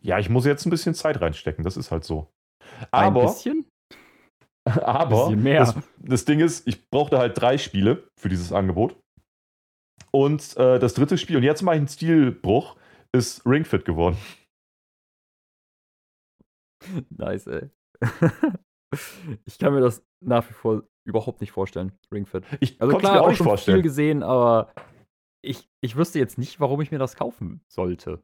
Ja, ich muss jetzt ein bisschen Zeit reinstecken, das ist halt so. Aber, ein bisschen? Aber bisschen mehr. Das, das, Ding ist, ich brauchte halt drei Spiele für dieses Angebot. Und äh, das dritte Spiel, und jetzt mache ich einen Stilbruch, ist Ringfit geworden. Nice, ey. ich kann mir das nach wie vor überhaupt nicht vorstellen, Ringfit. Ich also klar, mir auch, auch schon vorstellen. viel gesehen, aber ich, ich wüsste jetzt nicht, warum ich mir das kaufen sollte.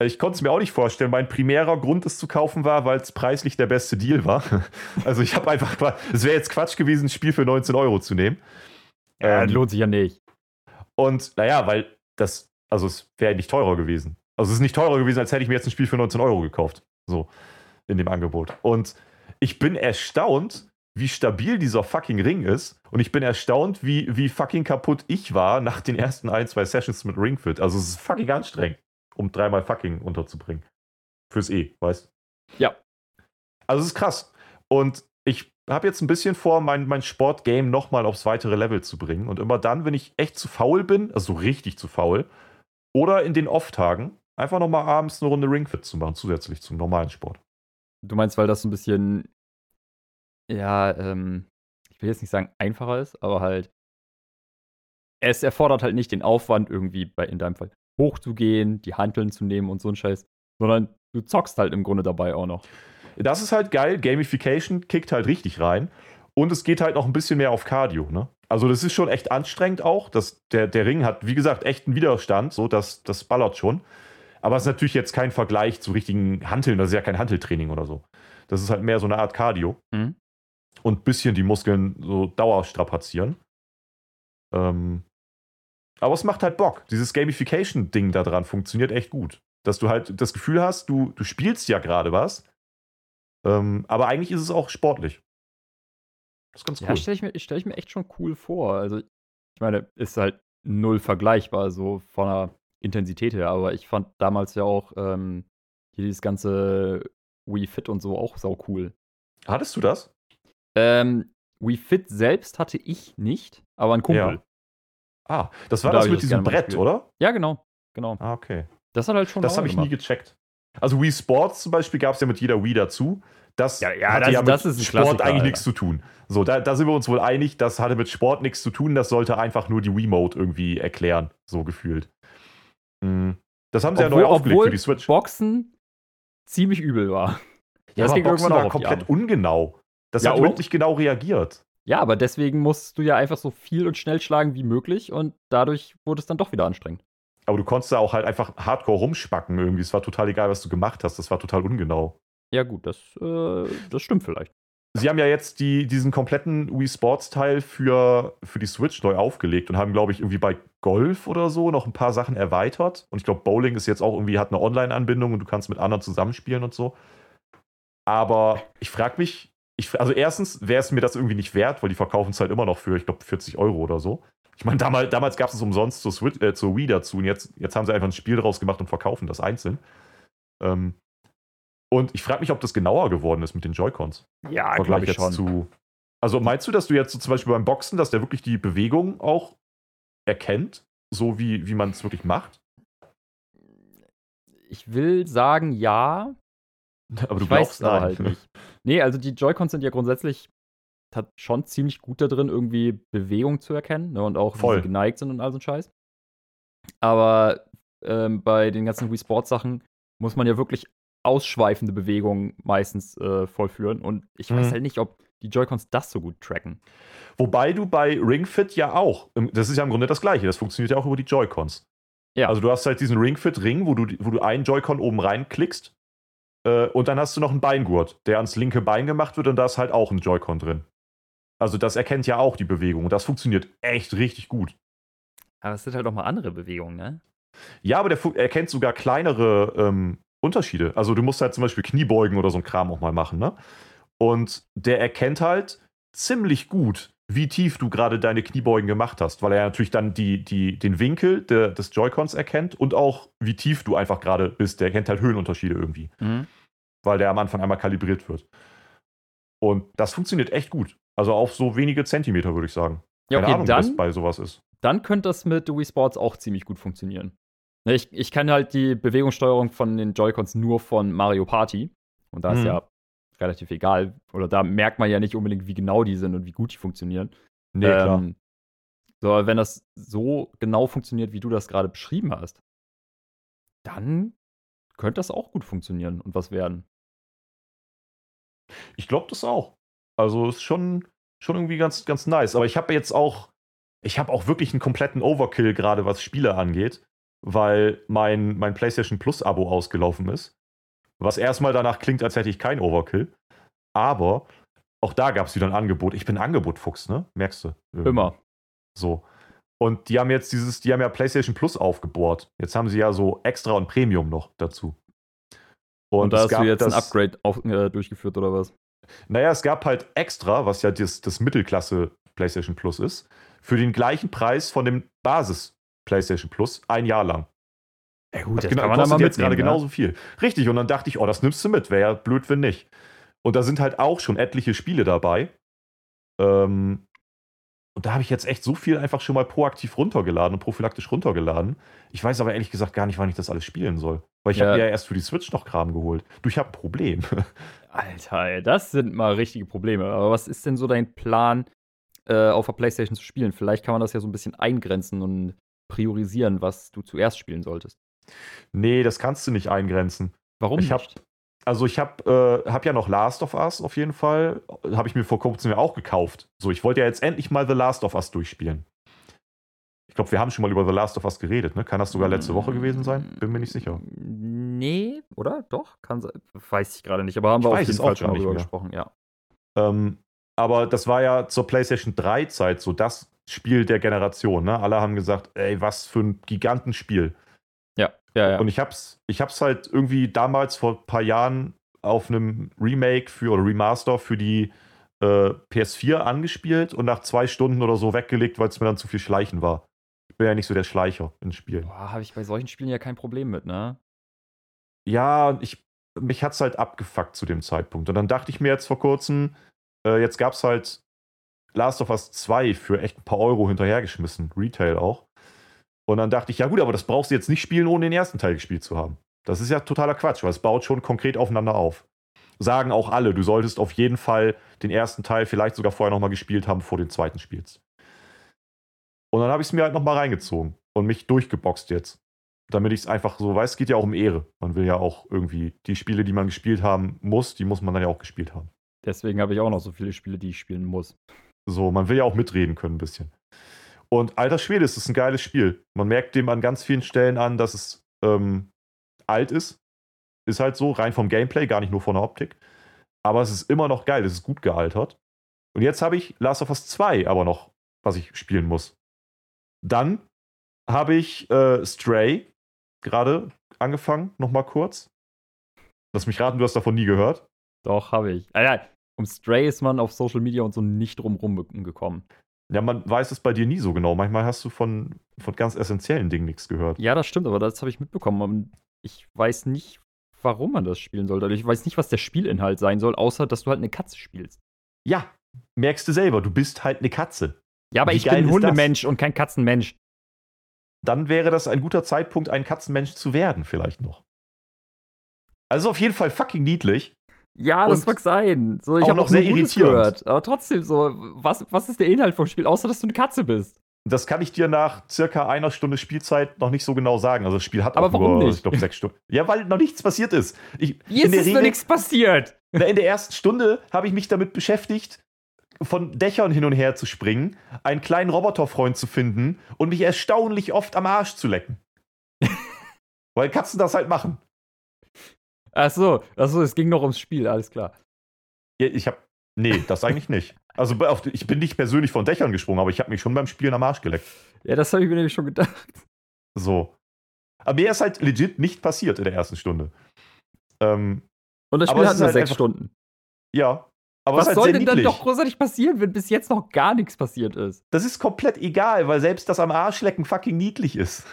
Ich konnte es mir auch nicht vorstellen. Mein primärer Grund, es zu kaufen, war, weil es preislich der beste Deal war. Also ich habe einfach, es wäre jetzt Quatsch gewesen, ein Spiel für 19 Euro zu nehmen. Ja, ähm, lohnt sich ja nicht. Und naja, weil das, also es wäre nicht teurer gewesen. Also es ist nicht teurer gewesen, als hätte ich mir jetzt ein Spiel für 19 Euro gekauft. So, in dem Angebot. Und ich bin erstaunt, wie stabil dieser fucking Ring ist. Und ich bin erstaunt, wie, wie fucking kaputt ich war nach den ersten ein, zwei Sessions mit Ringfit. Also es ist fucking anstrengend, um dreimal fucking unterzubringen. Fürs E, weißt Ja. Also es ist krass. Und ich habe jetzt ein bisschen vor, mein, mein Sportgame nochmal aufs weitere Level zu bringen. Und immer dann, wenn ich echt zu faul bin, also so richtig zu faul, oder in den Off-Tagen, einfach nochmal abends eine Runde Ringfit zu machen, zusätzlich zum normalen Sport. Du meinst, weil das so ein bisschen ja, ähm, ich will jetzt nicht sagen einfacher ist, aber halt es erfordert halt nicht den Aufwand, irgendwie bei, in deinem Fall hochzugehen, die Hanteln zu nehmen und so ein Scheiß, sondern du zockst halt im Grunde dabei auch noch. Das ist halt geil. Gamification kickt halt richtig rein. Und es geht halt noch ein bisschen mehr auf Cardio, ne? Also, das ist schon echt anstrengend auch. Das, der, der Ring hat, wie gesagt, echt einen Widerstand, so, das, das ballert schon. Aber es ist natürlich jetzt kein Vergleich zu richtigen Hanteln, das ist ja kein Hanteltraining oder so. Das ist halt mehr so eine Art Cardio. Mhm und ein bisschen die Muskeln so dauerstrapazieren. Ähm, aber es macht halt Bock. Dieses Gamification-Ding da dran funktioniert echt gut. Dass du halt das Gefühl hast, du, du spielst ja gerade was, ähm, aber eigentlich ist es auch sportlich. Das ist ganz cool. Ja, stelle ich, mir, stell ich mir echt schon cool vor. Also, ich meine, ist halt null vergleichbar, so von der Intensität her, aber ich fand damals ja auch ähm, hier dieses ganze Wii Fit und so auch sau cool. Hattest du das? Ähm, Wii Fit selbst hatte ich nicht, aber ein Kumpel. Ja. Ah, das war da das mit diesem Brett, oder? Ja, genau. genau. Ah, okay. Das hat halt schon. Das habe ich nie gecheckt. Also Wii Sports zum Beispiel gab es ja mit jeder Wii dazu. Das ja, ja, das, ja mit das ist Sport eigentlich Alter. nichts zu tun. So, da, da, sind wir uns wohl einig, das hatte mit Sport nichts zu tun. Das sollte einfach nur die Wii-Mode irgendwie erklären, so gefühlt. Mhm. Das haben sie obwohl, ja neu aufgelegt für die Switch. Boxen ziemlich übel war. Ja, das aber Boxen war komplett ungenau. Das ja, hat überhaupt nicht genau reagiert. Ja, aber deswegen musst du ja einfach so viel und schnell schlagen wie möglich und dadurch wurde es dann doch wieder anstrengend. Aber du konntest da auch halt einfach hardcore rumspacken irgendwie. Es war total egal, was du gemacht hast. Das war total ungenau. Ja, gut, das, äh, das stimmt vielleicht. Sie haben ja jetzt die, diesen kompletten Wii Sports Teil für, für die Switch neu aufgelegt und haben, glaube ich, irgendwie bei Golf oder so noch ein paar Sachen erweitert. Und ich glaube, Bowling ist jetzt auch irgendwie, hat eine Online-Anbindung und du kannst mit anderen zusammenspielen und so. Aber ich frage mich, ich, also erstens wäre es mir das irgendwie nicht wert, weil die verkaufen es halt immer noch für, ich glaube, 40 Euro oder so. Ich meine, damals, damals gab es es umsonst zur, Switch, äh, zur Wii dazu und jetzt, jetzt haben sie einfach ein Spiel draus gemacht und verkaufen das einzeln. Ähm, und ich frage mich, ob das genauer geworden ist mit den Joy-Cons. Ja, glaube ich schon. Zu, also meinst du, dass du jetzt so zum Beispiel beim Boxen, dass der wirklich die Bewegung auch erkennt, so wie, wie man es wirklich macht? Ich will sagen, ja. Aber du ich glaubst weiß halt nicht. Nee, also die Joy-Cons sind ja grundsätzlich hat schon ziemlich gut da drin, irgendwie Bewegung zu erkennen ne, und auch Voll. wie sie geneigt sind und all so ein Scheiß. Aber ähm, bei den ganzen Wii Sports Sachen muss man ja wirklich ausschweifende Bewegungen meistens äh, vollführen und ich mhm. weiß halt nicht, ob die Joy-Cons das so gut tracken. Wobei du bei Ring Fit ja auch, das ist ja im Grunde das gleiche, das funktioniert ja auch über die Joy-Cons. Ja. Also du hast halt diesen Ring Fit Ring, wo du, wo du einen Joy-Con oben reinklickst äh, und dann hast du noch einen Beingurt, der ans linke Bein gemacht wird und da ist halt auch ein Joy-Con drin. Also das erkennt ja auch die Bewegung und das funktioniert echt richtig gut. Aber es sind halt auch mal andere Bewegungen, ne? Ja, aber der erkennt sogar kleinere ähm, Unterschiede. Also du musst halt zum Beispiel Kniebeugen oder so ein Kram auch mal machen, ne? Und der erkennt halt ziemlich gut, wie tief du gerade deine Kniebeugen gemacht hast, weil er natürlich dann die, die, den Winkel de, des Joy-Cons erkennt und auch wie tief du einfach gerade bist. Der erkennt halt Höhenunterschiede irgendwie. Mhm. Weil der am Anfang einmal kalibriert wird. Und das funktioniert echt gut. Also auf so wenige Zentimeter, würde ich sagen. Ja, okay, Keine Ahnung, dann, was bei sowas ist. Dann könnte das mit Wii Sports auch ziemlich gut funktionieren. Ne, ich, ich kenne halt die Bewegungssteuerung von den Joy-Cons nur von Mario Party. Und da ist hm. ja relativ egal. Oder da merkt man ja nicht unbedingt, wie genau die sind und wie gut die funktionieren. Nee, ähm, klar. So, wenn das so genau funktioniert, wie du das gerade beschrieben hast, dann könnte das auch gut funktionieren und was werden. Ich glaube das auch. Also ist schon, schon irgendwie ganz, ganz nice. Aber ich habe jetzt auch, ich habe auch wirklich einen kompletten Overkill, gerade was Spiele angeht, weil mein, mein PlayStation Plus-Abo ausgelaufen ist. Was erstmal danach klingt, als hätte ich kein Overkill. Aber auch da gab es wieder ein Angebot. Ich bin Angebotfuchs, ne? Merkst du? Irgendwie. Immer. So. Und die haben jetzt dieses, die haben ja PlayStation Plus aufgebohrt. Jetzt haben sie ja so Extra und Premium noch dazu. Und, und da hast du jetzt das, ein Upgrade auf, äh, durchgeführt oder was? Naja, es gab halt extra, was ja das, das Mittelklasse PlayStation Plus ist, für den gleichen Preis von dem Basis PlayStation Plus ein Jahr lang. Ja gut, das, das genau, kann man kostet jetzt gerade genauso viel. Richtig, und dann dachte ich, oh, das nimmst du mit, wäre ja blöd, wenn nicht. Und da sind halt auch schon etliche Spiele dabei. Ähm, und da habe ich jetzt echt so viel einfach schon mal proaktiv runtergeladen und prophylaktisch runtergeladen. Ich weiß aber ehrlich gesagt gar nicht, wann ich das alles spielen soll. Weil ich ja. habe mir ja erst für die Switch noch Kram geholt. Du, ich habe ein Problem. Alter, das sind mal richtige Probleme. Aber was ist denn so dein Plan, äh, auf der Playstation zu spielen? Vielleicht kann man das ja so ein bisschen eingrenzen und priorisieren, was du zuerst spielen solltest. Nee, das kannst du nicht eingrenzen. Warum ich nicht? Hab, also ich habe äh, hab ja noch Last of Us auf jeden Fall. Habe ich mir vor kurzem ja auch gekauft. So, ich wollte ja jetzt endlich mal The Last of Us durchspielen. Ich glaube, wir haben schon mal über The Last of Us geredet, ne? Kann das sogar letzte Woche gewesen sein? Bin mir nicht sicher. Nee, oder? Doch? Kann sein. Weiß ich gerade nicht, aber haben ich wir auf jeden Fall schon mal drüber gesprochen, ja. Ähm, aber das war ja zur PlayStation 3-Zeit so das Spiel der Generation, ne? Alle haben gesagt, ey, was für ein Gigantenspiel. Ja, ja. Und ich hab's, ich hab's halt irgendwie damals vor ein paar Jahren auf einem Remake für oder Remaster für die äh, PS4 angespielt und nach zwei Stunden oder so weggelegt, weil es mir dann zu viel Schleichen war. Ich bin ja nicht so der Schleicher in Spielen. Boah, habe ich bei solchen Spielen ja kein Problem mit, ne? Ja, ich, mich hat's halt abgefuckt zu dem Zeitpunkt. Und dann dachte ich mir jetzt vor kurzem, äh, jetzt gab's halt Last of Us 2 für echt ein paar Euro hinterhergeschmissen, Retail auch. Und dann dachte ich, ja gut, aber das brauchst du jetzt nicht spielen, ohne den ersten Teil gespielt zu haben. Das ist ja totaler Quatsch, weil es baut schon konkret aufeinander auf. Sagen auch alle, du solltest auf jeden Fall den ersten Teil vielleicht sogar vorher nochmal gespielt haben, bevor du den zweiten spielst. Und dann habe ich es mir halt nochmal reingezogen und mich durchgeboxt jetzt. Damit ich es einfach so weiß, es geht ja auch um Ehre. Man will ja auch irgendwie die Spiele, die man gespielt haben muss, die muss man dann ja auch gespielt haben. Deswegen habe ich auch noch so viele Spiele, die ich spielen muss. So, man will ja auch mitreden können ein bisschen. Und alter Schwede, ist das ein geiles Spiel. Man merkt dem an ganz vielen Stellen an, dass es ähm, alt ist. Ist halt so, rein vom Gameplay, gar nicht nur von der Optik. Aber es ist immer noch geil, es ist gut gealtert. Und jetzt habe ich Last of Us 2 aber noch, was ich spielen muss. Dann habe ich äh, Stray gerade angefangen, nochmal kurz. Lass mich raten, du hast davon nie gehört. Doch, habe ich. Ah, ja, um Stray ist man auf Social Media und so nicht drumrum gekommen. Ja, man weiß es bei dir nie so genau. Manchmal hast du von, von ganz essentiellen Dingen nichts gehört. Ja, das stimmt, aber das habe ich mitbekommen. Ich weiß nicht, warum man das spielen sollte. Also ich weiß nicht, was der Spielinhalt sein soll, außer dass du halt eine Katze spielst. Ja, merkst du selber, du bist halt eine Katze. Ja, aber Wie ich bin ein ist das? Hundemensch und kein Katzenmensch. Dann wäre das ein guter Zeitpunkt, ein Katzenmensch zu werden, vielleicht noch. Also auf jeden Fall fucking niedlich. Ja, das Und mag sein. So, ich habe noch noch sehr gehört. Aber trotzdem, so, was, was ist der Inhalt vom Spiel, außer dass du eine Katze bist? Das kann ich dir nach circa einer Stunde Spielzeit noch nicht so genau sagen. Also das Spiel hat Aber auch nur, nicht? ich glaube, sechs Stunden. Ja, weil noch nichts passiert ist. Ich, in ist Regel, nichts passiert? Na, in der ersten Stunde habe ich mich damit beschäftigt, von Dächern hin und her zu springen, einen kleinen Roboterfreund zu finden und mich erstaunlich oft am Arsch zu lecken. Weil Katzen das halt machen. Ach so, ach so, es ging noch ums Spiel, alles klar. Ja, ich habe. Nee, das eigentlich nicht. Also auf, ich bin nicht persönlich von Dächern gesprungen, aber ich habe mich schon beim Spielen am Arsch geleckt. Ja, das habe ich mir nämlich schon gedacht. So. Aber mir ist halt legit nicht passiert in der ersten Stunde. Ähm, Und das Spiel hat nur halt sechs einfach- Stunden. ja. Aber Was halt soll sehr denn dann doch großartig passieren, wenn bis jetzt noch gar nichts passiert ist? Das ist komplett egal, weil selbst das am Arschlecken fucking niedlich ist.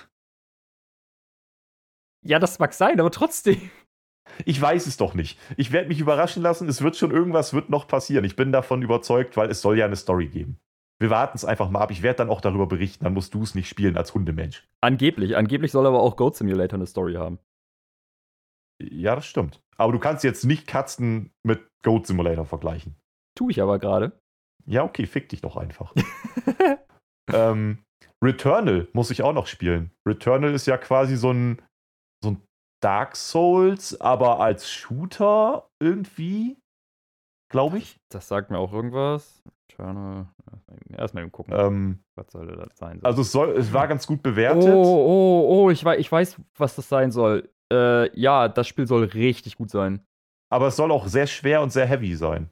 Ja, das mag sein, aber trotzdem. Ich weiß es doch nicht. Ich werde mich überraschen lassen. Es wird schon irgendwas wird noch passieren. Ich bin davon überzeugt, weil es soll ja eine Story geben. Wir warten es einfach mal ab. Ich werde dann auch darüber berichten. Dann musst du es nicht spielen als Hundemensch. Angeblich. Angeblich soll aber auch Goat Simulator eine Story haben. Ja, das stimmt. Aber du kannst jetzt nicht Katzen mit Goat Simulator vergleichen. Tue ich aber gerade. Ja, okay, fick dich doch einfach. ähm, Returnal muss ich auch noch spielen. Returnal ist ja quasi so ein, so ein Dark Souls, aber als Shooter irgendwie, glaube ich. Das sagt mir auch irgendwas. Eternal. Erstmal eben gucken, Ähm, was soll das sein? also es, soll, es war ganz gut bewertet. oh, oh, oh, ich weiß, ich weiß, was das sein soll. Äh, ja, das Spiel soll richtig gut sein. Aber es soll auch sehr schwer und sehr heavy sein.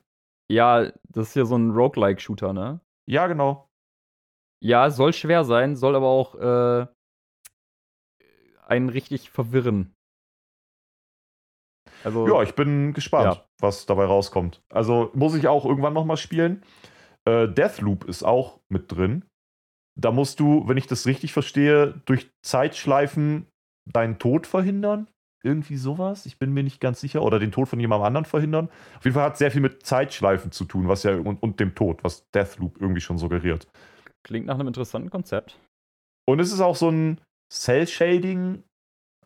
Ja, das ist ja so ein Roguelike-Shooter, ne? Ja, genau. Ja, soll schwer sein, soll aber auch äh, einen richtig verwirren. Also, Ja, ich bin gespannt, Ja. was dabei rauskommt. Also muss ich auch irgendwann nochmal spielen. Äh, Deathloop ist auch mit drin. Da musst du, wenn ich das richtig verstehe, durch Zeitschleifen deinen Tod verhindern. Irgendwie sowas. Ich bin mir nicht ganz sicher. Oder den Tod von jemandem anderen verhindern. Auf jeden Fall hat es sehr viel mit Zeitschleifen zu tun, was ja und, und dem Tod, was Deathloop irgendwie schon suggeriert. klingt nach einem interessanten Konzept. Und es ist auch so ein Cell-Shading,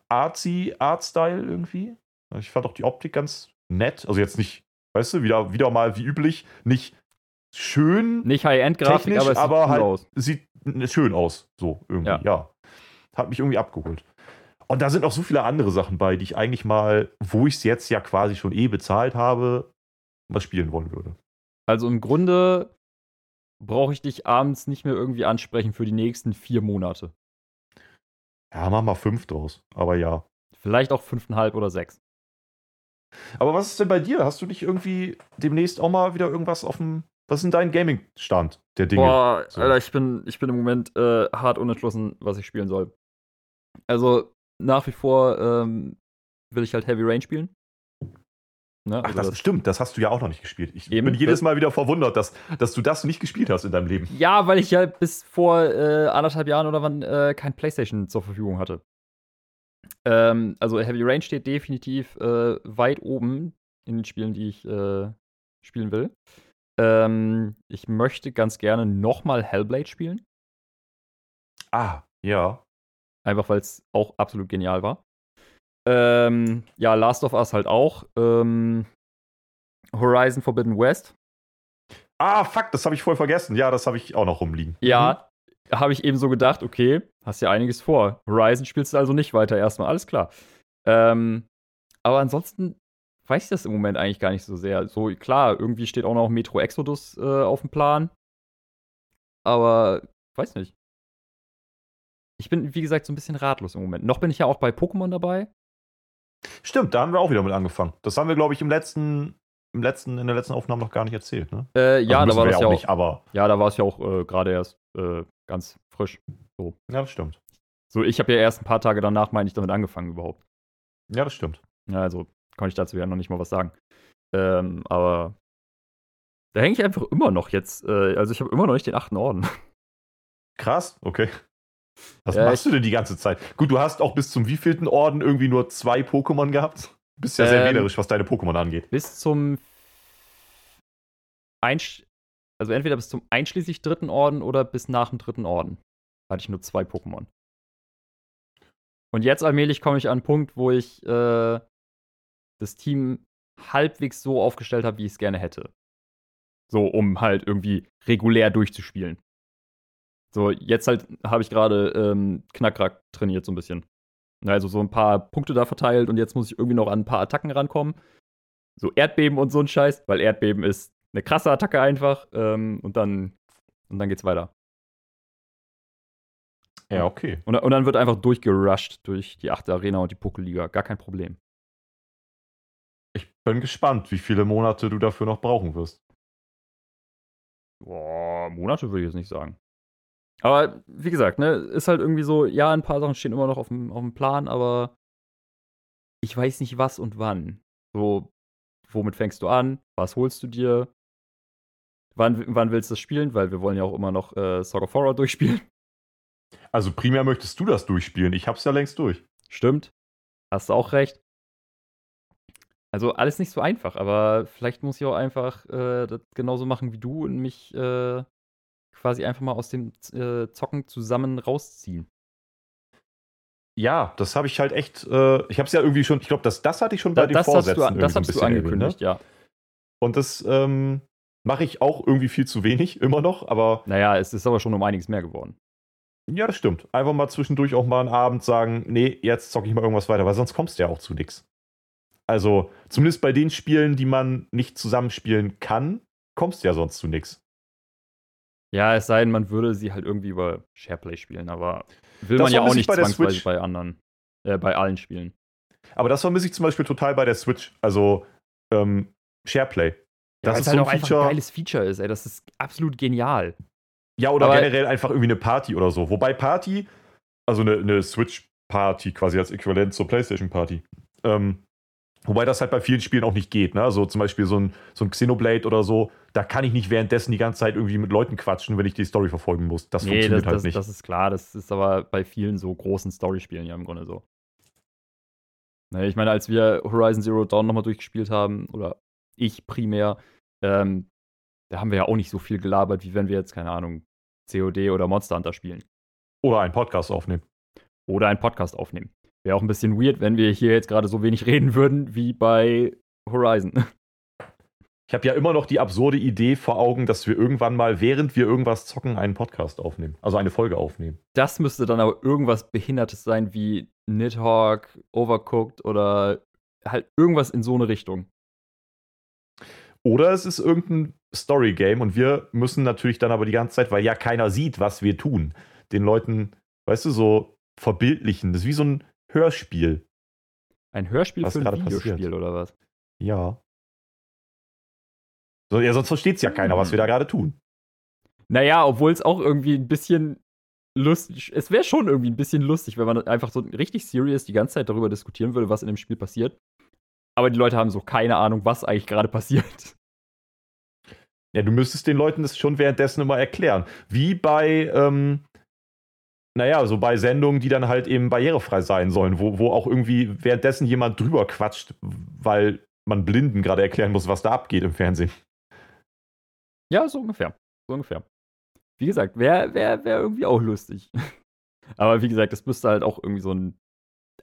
artsy Art-Style irgendwie. Ich fand auch die Optik ganz nett. Also jetzt nicht, weißt du, wieder, wieder mal wie üblich, nicht schön, Nicht High-End-Grafik, aber es sieht aber cool halt- aus. sieht schön aus. So irgendwie, Ja. ja. Hat mich irgendwie abgeholt. Und da sind noch so viele andere Sachen bei, die ich eigentlich mal, wo ich es jetzt ja quasi schon eh bezahlt habe, mal spielen wollen würde. Also im Grunde brauche ich dich abends nicht mehr irgendwie ansprechen für die nächsten vier Monate. Ja, mach mal fünf draus. Aber ja. Vielleicht auch fünfeinhalb oder sechs. Aber was ist denn bei dir? Hast du nicht irgendwie demnächst auch mal wieder irgendwas auf dem. Was ist denn dein Gaming-Stand der Dinge? Boah, So. Alter, ich bin, ich bin im Moment äh, hart unentschlossen, was ich spielen soll. Also, nach wie vor ähm, will ich halt Heavy Rain spielen. Ne? Ach, also das stimmt, das hast du ja auch noch nicht gespielt. Ich Eben. bin jedes Mal wieder verwundert, dass, dass du das nicht gespielt hast in deinem Leben. Ja, weil ich ja bis vor äh, anderthalb Jahren oder wann äh, kein PlayStation zur Verfügung hatte. Ähm, also Heavy Rain steht definitiv äh, weit oben in den Spielen, die ich äh, spielen will. Ähm, ich möchte ganz gerne nochmal Hellblade spielen, Ah, ja. einfach weil es auch absolut genial war. Ähm, ja, Last of Us halt auch. Ähm, Horizon Forbidden West. Ah, fuck, das habe ich voll vergessen. Ja, das habe ich auch noch rumliegen. Ja, habe ich eben so gedacht, okay, hast ja einiges vor. Horizon spielst du also nicht weiter erstmal, alles klar. Ähm, aber ansonsten weiß ich das im Moment eigentlich gar nicht so sehr. So, klar, irgendwie steht auch noch Metro Exodus äh, auf dem Plan. Aber weiß nicht. Ich bin, wie gesagt, so ein bisschen ratlos im Moment. Noch bin ich ja auch bei Pokémon dabei. Stimmt, da haben wir auch wieder mit angefangen. Das haben wir, glaube ich, im letzten, im letzten, in der letzten Aufnahme noch gar nicht erzählt, ne? Äh, ja, Also da war das ja auch, nicht, aber. ja, da war es ja auch äh, gerade erst äh, ganz frisch. Ja, das stimmt. So, ich habe ja erst ein paar Tage danach, meine ich, damit angefangen überhaupt. Ja, das stimmt. Ja, also konnte ich dazu ja noch nicht mal was sagen. Ähm, aber Da hänge ich einfach immer noch jetzt. Äh, also ich habe immer noch nicht den achten Orden. Krass, okay. Was ja, machst du denn die ganze Zeit? Gut, du hast auch bis zum wievielten Orden irgendwie nur zwei Pokémon gehabt? Du bist ja ähm, sehr wählerisch, was deine Pokémon angeht. Bis zum Einsch also entweder bis zum einschließlich dritten Orden oder bis nach dem dritten Orden. Hatte ich nur zwei Pokémon. Und jetzt allmählich komme ich an einen Punkt, wo ich äh, das Team halbwegs so aufgestellt habe, wie ich es gerne hätte. So, um halt irgendwie regulär durchzuspielen. So, jetzt halt habe ich gerade ähm, Knackrack trainiert so ein bisschen. Also so ein paar Punkte da verteilt und jetzt muss ich irgendwie noch an ein paar Attacken rankommen. So Erdbeben und so ein Scheiß, weil Erdbeben ist eine krasse Attacke einfach. Ähm, und dann und dann geht's weiter. Ja, okay. Und, und dann wird einfach durchgerusht durch die achte Arena und die Pokéliga. Gar kein Problem. Ich bin gespannt, wie viele Monate du dafür noch brauchen wirst. Boah, Monate würde ich jetzt nicht sagen. Aber wie gesagt, ne, ist halt irgendwie so, ja, ein paar Sachen stehen immer noch auf dem, auf dem Plan, aber ich weiß nicht was und wann. So, womit fängst du an? Was holst du dir? Wann, wann willst du das spielen? Weil wir wollen ja auch immer noch äh, Song of Horror durchspielen. Also primär möchtest du das durchspielen. Ich hab's ja längst durch. Stimmt. Hast du auch recht. Also alles nicht so einfach, aber vielleicht muss ich auch einfach äh, das genauso machen wie du und mich äh, quasi einfach mal aus dem äh, Zocken zusammen rausziehen. Ja, das habe ich halt echt, äh, ich habe es ja irgendwie schon, ich glaube, das, das hatte ich schon bei da, den das Vorsätzen. Hast du, das hast du angekündigt, erwähnt, ne? ja. Und das ähm, mache ich auch irgendwie viel zu wenig, immer noch, aber. Naja, es ist aber schon um einiges mehr geworden. Ja, das stimmt. Einfach mal zwischendurch auch mal einen Abend sagen, nee, jetzt zocke ich mal irgendwas weiter, weil sonst kommst du ja auch zu nichts. Also, zumindest bei den Spielen, die man nicht zusammenspielen kann, kommst du ja sonst zu nichts. Ja, es sei denn, man würde sie halt irgendwie über SharePlay spielen, aber will das man ja auch nicht bei zwangsweise bei anderen, äh, bei allen Spielen. Aber das vermisse ich zum Beispiel total bei der Switch. Also ähm, SharePlay. Das ja, ist halt so ein auch Feature, ein geiles Feature ist, ey. Das ist absolut genial. Ja, oder Aber generell einfach irgendwie eine Party oder so. Wobei Party, also eine, eine Switch-Party quasi als Äquivalent zur PlayStation-Party. Ähm, wobei das halt bei vielen Spielen auch nicht geht. Ne? Also zum Beispiel so ein, so ein Xenoblade oder so, da kann ich nicht währenddessen die ganze Zeit irgendwie mit Leuten quatschen, wenn ich die Story verfolgen muss. Das nee, funktioniert das, halt das, nicht. Das ist klar, das ist aber bei vielen so großen Story-Spielen ja im Grunde so. Ne, ich meine, als wir Horizon Zero Dawn nochmal durchgespielt haben, oder ich primär, ähm, da haben wir ja auch nicht so viel gelabert, wie wenn wir jetzt, keine Ahnung, COD oder Monster Hunter spielen. Oder einen Podcast aufnehmen. Oder einen Podcast aufnehmen. Wäre auch ein bisschen weird, wenn wir hier jetzt gerade so wenig reden würden wie bei Horizon. Ich habe ja immer noch die absurde Idee vor Augen, dass wir irgendwann mal, während wir irgendwas zocken, einen Podcast aufnehmen. Also eine Folge aufnehmen. Das müsste dann aber irgendwas Behindertes sein wie Nidhogg, Overcooked oder halt irgendwas in so eine Richtung. Oder es ist irgendein Story-Game und wir müssen natürlich dann aber die ganze Zeit, weil ja keiner sieht, was wir tun, den Leuten, weißt du, so verbildlichen. Das ist wie so ein Hörspiel. Ein Hörspiel was für ein Videospiel passiert. oder was? Ja. So, ja, sonst versteht es ja keiner, was wir da gerade tun. Naja, obwohl es auch irgendwie ein bisschen lustig, es wäre schon irgendwie ein bisschen lustig, wenn man einfach so richtig serious die ganze Zeit darüber diskutieren würde, was in dem Spiel passiert aber die Leute haben so keine Ahnung, was eigentlich gerade passiert. Ja, du müsstest den Leuten das schon währenddessen immer erklären. Wie bei, ähm, naja, so bei Sendungen, die dann halt eben barrierefrei sein sollen, wo, wo auch irgendwie währenddessen jemand drüber quatscht, weil man Blinden gerade erklären muss, was da abgeht im Fernsehen. Ja, so ungefähr. So ungefähr. Wie gesagt, wäre wär, wär irgendwie auch lustig. Aber wie gesagt, das müsste halt auch irgendwie so ein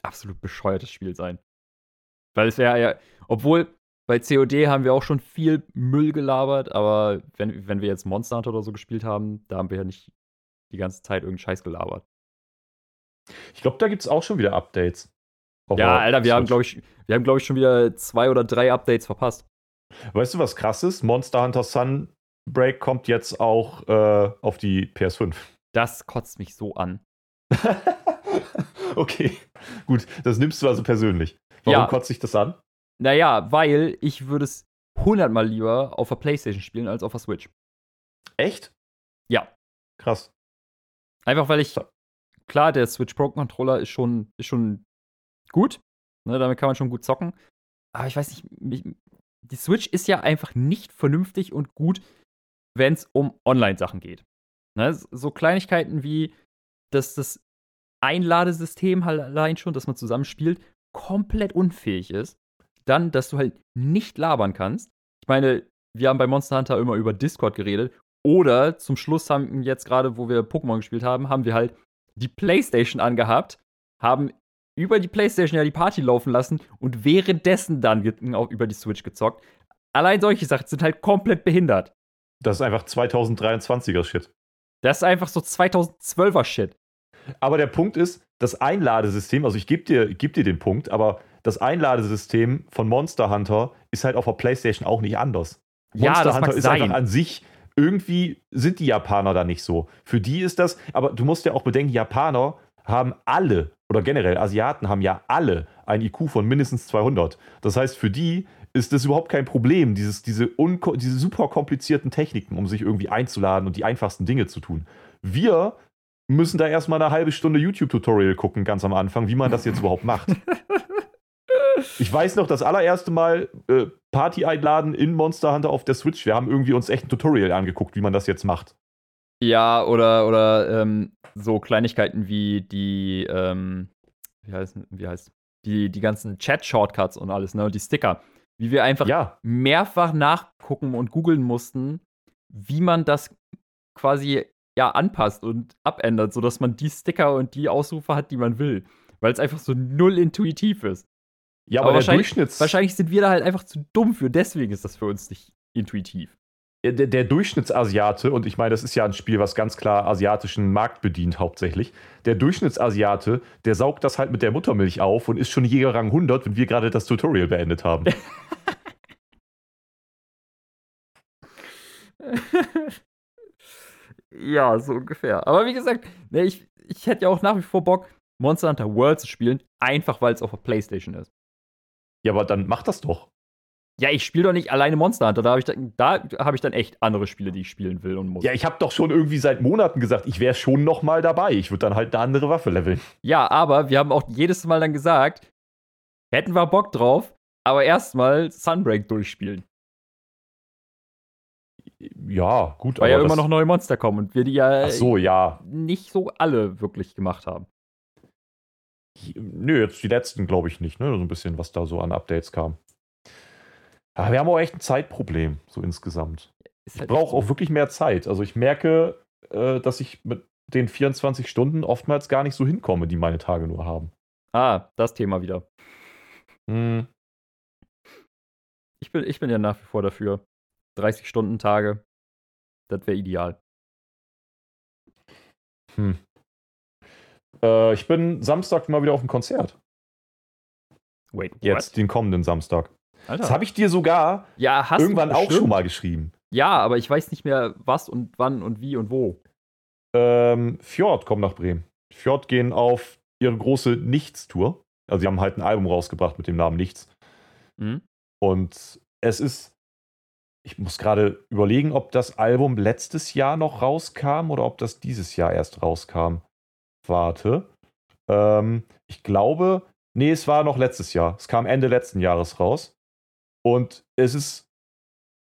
absolut bescheuertes Spiel sein. Weil es wäre ja, obwohl bei COD haben wir auch schon viel Müll gelabert, aber wenn, wenn wir jetzt Monster Hunter oder so gespielt haben, da haben wir ja nicht die ganze Zeit irgendeinen Scheiß gelabert. Ich glaube, da gibt es auch schon wieder Updates. Ja, Alter, wir haben, glaube ich, wir haben, glaube ich, schon wieder zwei oder drei Updates verpasst. Weißt du, was krass ist? Monster Hunter Sunbreak kommt jetzt auch äh, auf die PS5. Das kotzt mich so an. okay, gut, das nimmst du also persönlich. Warum ja. kotzt sich das an? Naja, weil ich würde es hundertmal lieber auf der Playstation spielen als auf der Switch. Echt? Ja. Krass. Einfach weil ich, klar, der Switch Pro Controller ist schon, ist schon gut. Ne, damit kann man schon gut zocken. Aber ich weiß nicht, mich, die Switch ist ja einfach nicht vernünftig und gut, wenn es um Online-Sachen geht. Ne? So Kleinigkeiten wie, dass das Einladesystem halt allein schon, dass man zusammen spielt, komplett unfähig ist. Dann, dass du halt nicht labern kannst. Ich meine, wir haben bei Monster Hunter immer über Discord geredet. Oder zum Schluss haben jetzt gerade, wo wir Pokémon gespielt haben, haben wir halt die Playstation angehabt, haben über die Playstation ja die Party laufen lassen und währenddessen dann auch über die Switch gezockt. Allein solche Sachen sind halt komplett behindert. Das ist einfach 2023er Shit. Das ist einfach so 2012er Shit. Aber der Punkt ist, das Einladesystem, also ich gebe dir, geb dir den Punkt, aber das Einladesystem von Monster Hunter ist halt auf der PlayStation auch nicht anders. Monster ja, Hunter ist sein. einfach an sich, irgendwie sind die Japaner da nicht so. Für die ist das, aber du musst ja auch bedenken, Japaner haben alle, oder generell Asiaten haben ja alle ein IQ von mindestens 200. Das heißt, für die ist das überhaupt kein Problem, dieses, diese, diese super komplizierten Techniken, um sich irgendwie einzuladen und die einfachsten Dinge zu tun. Wir müssen da erstmal eine halbe Stunde YouTube-Tutorial gucken, ganz am Anfang, wie man das jetzt überhaupt macht. Ich weiß noch, das allererste Mal äh, Party einladen in Monster Hunter auf der Switch. Wir haben irgendwie uns echt ein Tutorial angeguckt, wie man das jetzt macht. Ja, oder, oder ähm, so Kleinigkeiten wie die, ähm, wie heißt, wie heißt, die, die ganzen Chat-Shortcuts und alles, ne, und die Sticker. Wie wir einfach ja. mehrfach nachgucken und googeln mussten, wie man das quasi ja anpasst und abändert, sodass man die Sticker und die Ausrufe hat, die man will. Weil es einfach so null intuitiv ist. Ja, aber, aber wahrscheinlich, Durchschnitts wahrscheinlich sind wir da halt einfach zu dumm für, deswegen ist das für uns nicht intuitiv. Der, der, Durchschnittsasiate, und ich meine, das ist ja ein Spiel, was ganz klar asiatischen Markt bedient hauptsächlich, der Durchschnittsasiate, der saugt das halt mit der Muttermilch auf und ist schon Jägerrang 100, wenn wir gerade das Tutorial beendet haben. ja, so ungefähr. Aber wie gesagt, ne, ich, ich hätte ja auch nach wie vor Bock, Monster Hunter World zu spielen, einfach weil es auf der Playstation ist. Ja, aber dann mach das doch. Ja, ich spiele doch nicht alleine Monster Hunter. Da habe ich, dann, da hab ich dann echt andere Spiele, die ich spielen will und muss. Ja, ich habe doch schon irgendwie seit Monaten gesagt, ich wäre schon noch mal dabei. Ich würde dann halt eine andere Waffe leveln. Ja, aber wir haben auch jedes Mal dann gesagt, hätten wir Bock drauf, aber erstmal Sunbreak durchspielen. Ja, gut. Weil ja immer noch neue Monster kommen und wir die ja, so, ja nicht so alle wirklich gemacht haben. Nö, jetzt die letzten glaube ich nicht, ne? So ein bisschen, was da so an Updates kam. Aber wir haben auch echt ein Zeitproblem, so insgesamt. Halt ich brauche auch wirklich mehr Zeit. Also ich merke, äh, dass ich mit den 24 Stunden oftmals gar nicht so hinkomme, die meine Tage nur haben. Ah, das Thema wieder. Hm. Ich bin, ich bin ja nach wie vor dafür. 30 Stunden Tage, das wäre ideal. Hm. Äh, ich bin Samstag mal wieder auf dem Konzert. Wait, what? Jetzt, den kommenden Samstag. Alter. Das habe ich dir sogar ja, irgendwann auch schon mal geschrieben. Ja, aber ich weiß nicht mehr, was und wann und wie und wo. Ähm, Fjord kommt nach Bremen. Fjord gehen auf ihre große Nichts-Tour. Also, sie haben halt ein Album rausgebracht mit dem Namen Nichts. Mhm. Und es ist. Ich muss gerade überlegen, ob das Album letztes Jahr noch rauskam oder ob das dieses Jahr erst rauskam. Warte. Ähm, ich glaube, nee, es war noch letztes Jahr. Es kam Ende letzten Jahres raus. Und es ist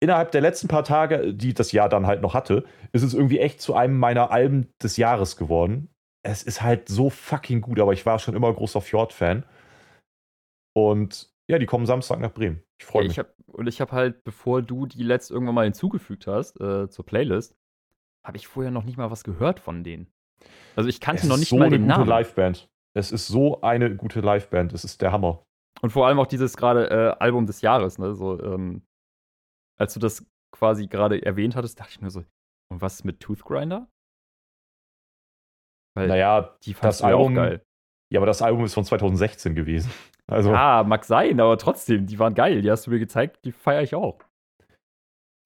innerhalb der letzten paar Tage, die das Jahr dann halt noch hatte, ist es irgendwie echt zu einem meiner Alben des Jahres geworden. Es ist halt so fucking gut, aber ich war schon immer großer Fjord-Fan. Und ja, die kommen Samstag nach Bremen. Ich freue mich. Ich hab, und ich habe halt, bevor du die letzt irgendwann mal hinzugefügt hast äh, zur Playlist, habe ich vorher noch nicht mal was gehört von denen. Also ich kannte es noch nicht so mal den Namen. Namen. Liveband. Es ist so eine gute Liveband. Es ist der Hammer. Und vor allem auch dieses gerade äh, Album des Jahres, ne? So, ähm, als du das quasi gerade erwähnt hattest, dachte ich mir so, und was ist mit Toothgrinder? Weil naja, die das Album, auch geil. Ja, aber das Album ist von 2016 gewesen. Also, ja, mag sein, aber trotzdem, die waren geil. Die hast du mir gezeigt, die feiere ich auch.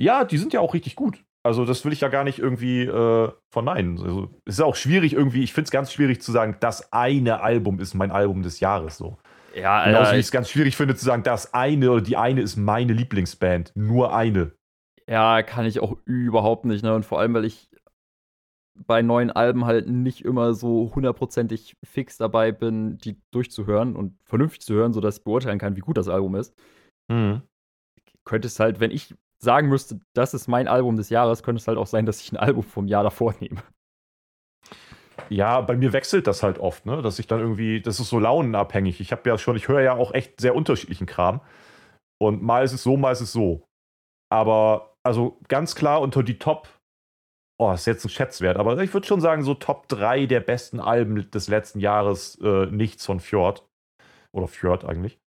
Ja, die sind ja auch richtig gut. Also, das will ich ja gar nicht irgendwie äh, verneinen. Also, es ist auch schwierig irgendwie, ich finde es ganz schwierig zu sagen, das eine Album ist mein Album des Jahres so. Ja, Genauso wie ich es ganz schwierig finde zu sagen, das eine oder die eine ist meine Lieblingsband. Nur eine. Ja, kann ich auch überhaupt nicht. Ne? Und vor allem, weil ich bei neuen Alben halt nicht immer so hundertprozentig fix dabei bin, die durchzuhören und vernünftig zu hören, sodass ich beurteilen kann, wie gut das Album ist. Mhm. könnte es halt, wenn ich sagen müsste, das ist mein Album des Jahres, könnte es halt auch sein, dass ich ein Album vom Jahr davor nehme. Ja, bei mir wechselt das halt oft, ne? Dass ich dann irgendwie, das ist so launenabhängig. Ich habe ja schon, ich höre ja auch echt sehr unterschiedlichen Kram. Und mal ist es so, mal ist es so. Aber also ganz klar unter die Top, oh, ist jetzt ein Schätzwert, aber ich würde schon sagen, so Top 3 der besten Alben des letzten Jahres, äh, nichts von Fjord. Oder Fjord eigentlich.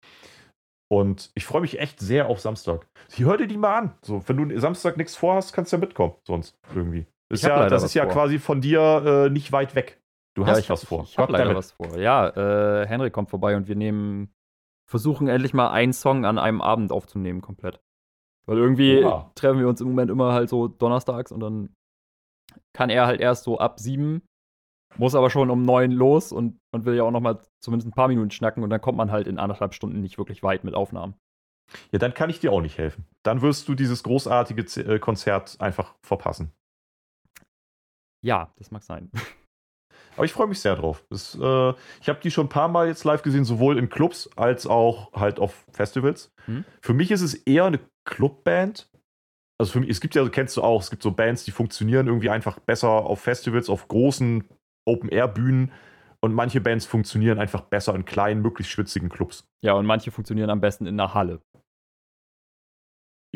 Und ich freue mich echt sehr auf Samstag. Hör dir die mal an. So, wenn du Samstag nichts vorhast, kannst du ja mitkommen, sonst irgendwie. Ist ja, das ist ja vor. quasi von dir äh, nicht weit weg. Du hast ja, ich, was vor. Ich, ich habe leider damit. was vor. Ja, äh, Henry kommt vorbei und wir nehmen, versuchen endlich mal einen Song an einem Abend aufzunehmen, komplett. Weil irgendwie ja. treffen wir uns im Moment immer halt so donnerstags und dann kann er halt erst so ab sieben, muss aber schon um neun los und man will ja auch noch mal zumindest ein paar Minuten schnacken und dann kommt man halt in anderthalb Stunden nicht wirklich weit mit Aufnahmen. Ja, dann kann ich dir auch nicht helfen. Dann wirst du dieses großartige äh, Konzert einfach verpassen. Ja, das mag sein. Aber ich freue mich sehr drauf. Das, äh, ich habe die schon ein paar Mal jetzt live gesehen, sowohl in Clubs als auch halt auf Festivals. Hm? Für mich ist es eher eine Clubband. Also für mich, es gibt ja, kennst du auch, es gibt so Bands, die funktionieren irgendwie einfach besser auf Festivals, auf großen Open-Air-Bühnen. Und manche Bands funktionieren einfach besser in kleinen, möglichst schwitzigen Clubs. Ja, und manche funktionieren am besten in einer Halle.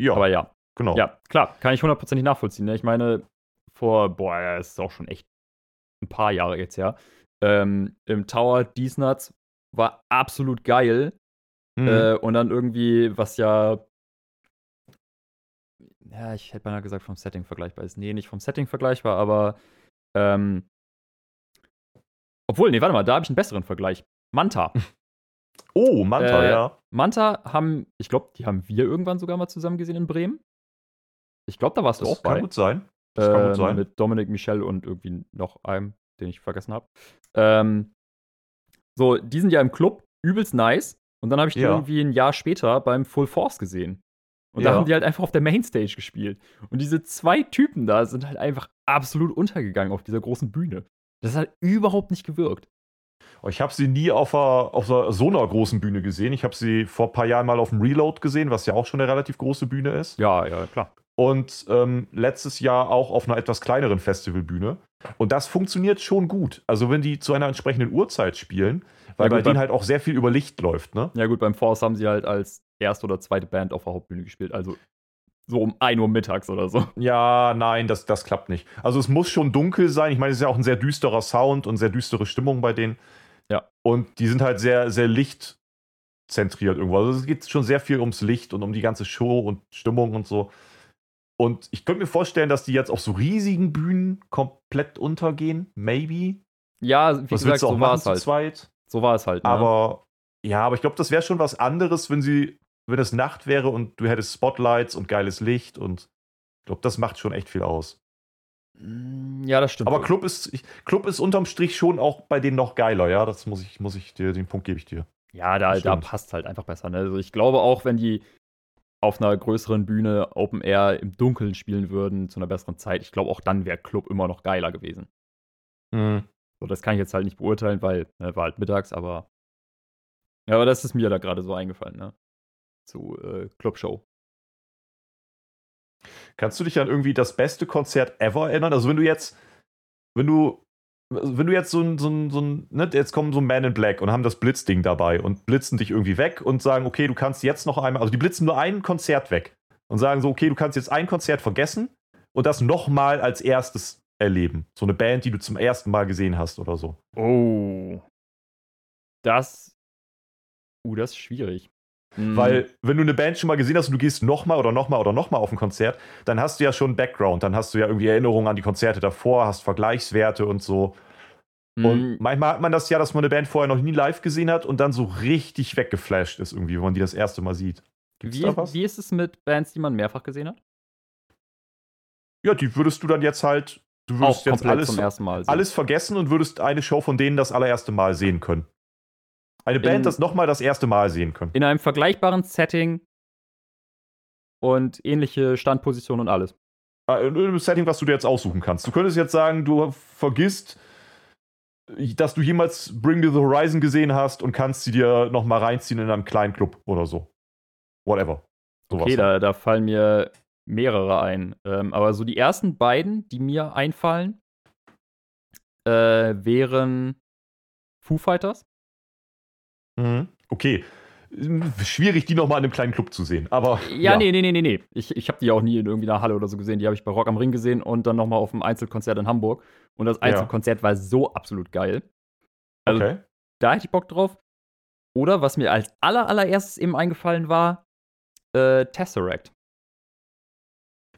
Ja. Aber ja. Genau. Ja, klar, kann ich hundertprozentig nachvollziehen. Ne? Ich meine, vor, boah, das ist auch schon echt ein paar Jahre jetzt her, ähm, im Tower Diesnuts war absolut geil. Mhm. Äh, und dann irgendwie, was ja, ja, ich hätte mal gesagt, vom Setting vergleichbar ist. Nee, nicht vom Setting vergleichbar, aber, ähm, obwohl, nee, warte mal, da habe ich einen besseren Vergleich. Manta. Oh, Manta, äh, ja. Manta haben, ich glaube, die haben wir irgendwann sogar mal zusammen gesehen in Bremen. Ich glaube, da warst das du auch bei. Kann gut sein. Das kann gut ähm, sein. Mit Dominik Michel und irgendwie noch einem, den ich vergessen habe. Ähm, so, die sind ja im Club, übelst nice. Und dann habe ich die ja. irgendwie ein Jahr später beim Full Force gesehen. Und ja. da haben die halt einfach auf der Mainstage gespielt. Und diese zwei Typen da sind halt einfach absolut untergegangen auf dieser großen Bühne. Das hat überhaupt nicht gewirkt. Oh, ich habe sie nie auf, a, auf a, so einer großen Bühne gesehen. Ich habe sie vor ein paar Jahren mal auf dem Reload gesehen, was ja auch schon eine relativ große Bühne ist. Ja, ja, klar und ähm, letztes Jahr auch auf einer etwas kleineren Festivalbühne. Und das funktioniert schon gut. Also wenn die zu einer entsprechenden Uhrzeit spielen, weil ja, gut, bei denen halt auch sehr viel über Licht läuft, ne? Ja gut, beim Force haben sie halt als erste oder zweite Band auf der Hauptbühne gespielt. Also so um 1 Uhr mittags oder so. Ja, nein, das, das klappt nicht. Also es muss schon dunkel sein. Ich meine, es ist ja auch ein sehr düsterer Sound und sehr düstere Stimmung bei denen. Ja. Und die sind halt sehr, sehr lichtzentriert irgendwo. Also es geht schon sehr viel ums Licht und um die ganze Show und Stimmung und so. Und ich könnte mir vorstellen, dass die jetzt auf so riesigen Bühnen komplett untergehen. Maybe. Ja, wie was gesagt, so war es halt. Zweit? So war es halt. Ne? Aber ja, aber ich glaube, das wäre schon was anderes, wenn sie, wenn es Nacht wäre und du hättest Spotlights und geiles Licht und ich glaube, das macht schon echt viel aus. Mm, ja, das stimmt. Aber Club ist, Club ist unterm Strich schon auch bei denen noch geiler, ja. Das muss ich, muss ich dir, den Punkt gebe ich dir. Ja, da, da passt halt einfach besser. Ne? Also ich glaube auch, wenn die, auf einer größeren Bühne Open Air im Dunkeln spielen würden, zu einer besseren Zeit, ich glaube, auch dann wäre Club immer noch geiler gewesen. Mhm. So, das kann ich jetzt halt nicht beurteilen, weil ne, war halt mittags, aber. Ja, aber das ist mir da gerade so eingefallen, ne? Zu äh, Clubshow. Kannst du dich an irgendwie das beste Konzert ever erinnern? Also, wenn du jetzt, wenn du wenn du jetzt so ein, so ein, so ein ne, jetzt kommen so ein Man in Black und haben das Blitzding dabei und blitzen dich irgendwie weg und sagen, okay, du kannst jetzt noch einmal, also die blitzen nur ein Konzert weg und sagen so, okay, du kannst jetzt ein Konzert vergessen und das nochmal als erstes erleben. So eine Band, die du zum ersten Mal gesehen hast oder so. Oh. Das. Uh, das ist schwierig. Mhm. Weil, wenn du eine Band schon mal gesehen hast und du gehst nochmal oder nochmal oder nochmal auf ein Konzert, dann hast du ja schon Background, dann hast du ja irgendwie Erinnerungen an die Konzerte davor, hast Vergleichswerte und so. Mhm. Und manchmal hat man das ja, dass man eine Band vorher noch nie live gesehen hat und dann so richtig weggeflasht ist, irgendwie, wenn man die das erste Mal sieht. wie, wie ist es mit Bands, die man mehrfach gesehen hat? Ja, die würdest du dann jetzt halt, du würdest Auch jetzt alles, alles vergessen und würdest eine Show von denen das allererste Mal sehen können. Eine Band in, das nochmal das erste Mal sehen können. In einem vergleichbaren Setting und ähnliche Standposition und alles. Ah, in einem Setting, was du dir jetzt aussuchen kannst. Du könntest jetzt sagen, du vergisst, dass du jemals Bring Me the Horizon gesehen hast und kannst sie dir nochmal reinziehen in einem kleinen Club oder so. Whatever. Okay, da, da fallen mir mehrere ein. Ähm, aber so die ersten beiden, die mir einfallen, äh, wären Foo Fighters. Mhm. Okay. Schwierig, die nochmal in einem kleinen Club zu sehen. Aber. Ja, ja. nee, nee, nee, nee. Ich, ich habe die auch nie in irgendwie einer Halle oder so gesehen. Die habe ich bei Rock am Ring gesehen und dann nochmal auf einem Einzelkonzert in Hamburg. Und das Einzelkonzert ja. war so absolut geil. Also, okay. Da hätte ich Bock drauf. Oder was mir als aller, allererstes eben eingefallen war, äh, Tesseract.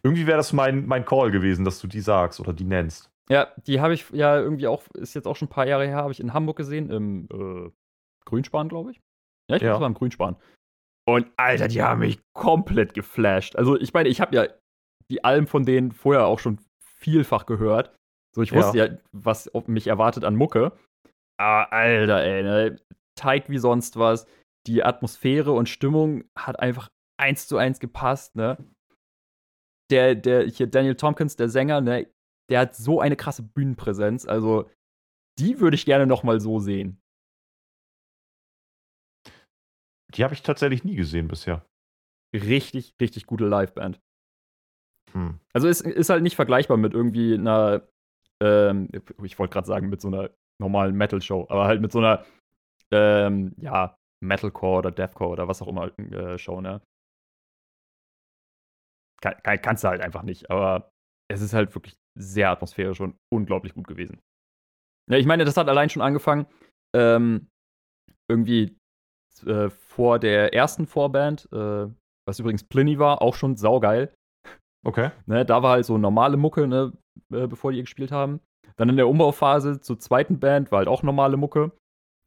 Irgendwie wäre das mein, mein Call gewesen, dass du die sagst oder die nennst. Ja, die habe ich ja irgendwie auch, ist jetzt auch schon ein paar Jahre her, habe ich in Hamburg gesehen, im äh, Grünspan, glaube ich. Ja, ich glaube, ja. war im Grünspan. Und Alter, die haben mich komplett geflasht. Also, ich meine, ich habe ja die Alben von denen vorher auch schon vielfach gehört. So, ich wusste ja, ja was mich erwartet an Mucke. Aber Alter, ey, ne? tight wie sonst was. Die Atmosphäre und Stimmung hat einfach eins zu eins gepasst, ne? Der, der, hier Daniel Tompkins, der Sänger, ne, der hat so eine krasse Bühnenpräsenz. Also, die würde ich gerne noch mal so sehen. Die habe ich tatsächlich nie gesehen bisher. Richtig, richtig gute Liveband. Hm. Also es ist halt nicht vergleichbar mit irgendwie einer, ähm, ich wollte gerade sagen, mit so einer normalen Metal-Show, aber halt mit so einer, ähm, ja, Metalcore oder Deathcore oder was auch immer äh, Show, ne? Kann, kann, kannst du halt einfach nicht, aber es ist halt wirklich sehr atmosphärisch und unglaublich gut gewesen. Ja, ich meine, das hat allein schon angefangen, ähm, irgendwie äh, vor der ersten Vorband, äh, was übrigens Pliny war, auch schon saugeil. Okay. Ne, da war halt so normale Mucke, ne, äh, bevor die gespielt haben. Dann in der Umbauphase zur zweiten Band war halt auch normale Mucke.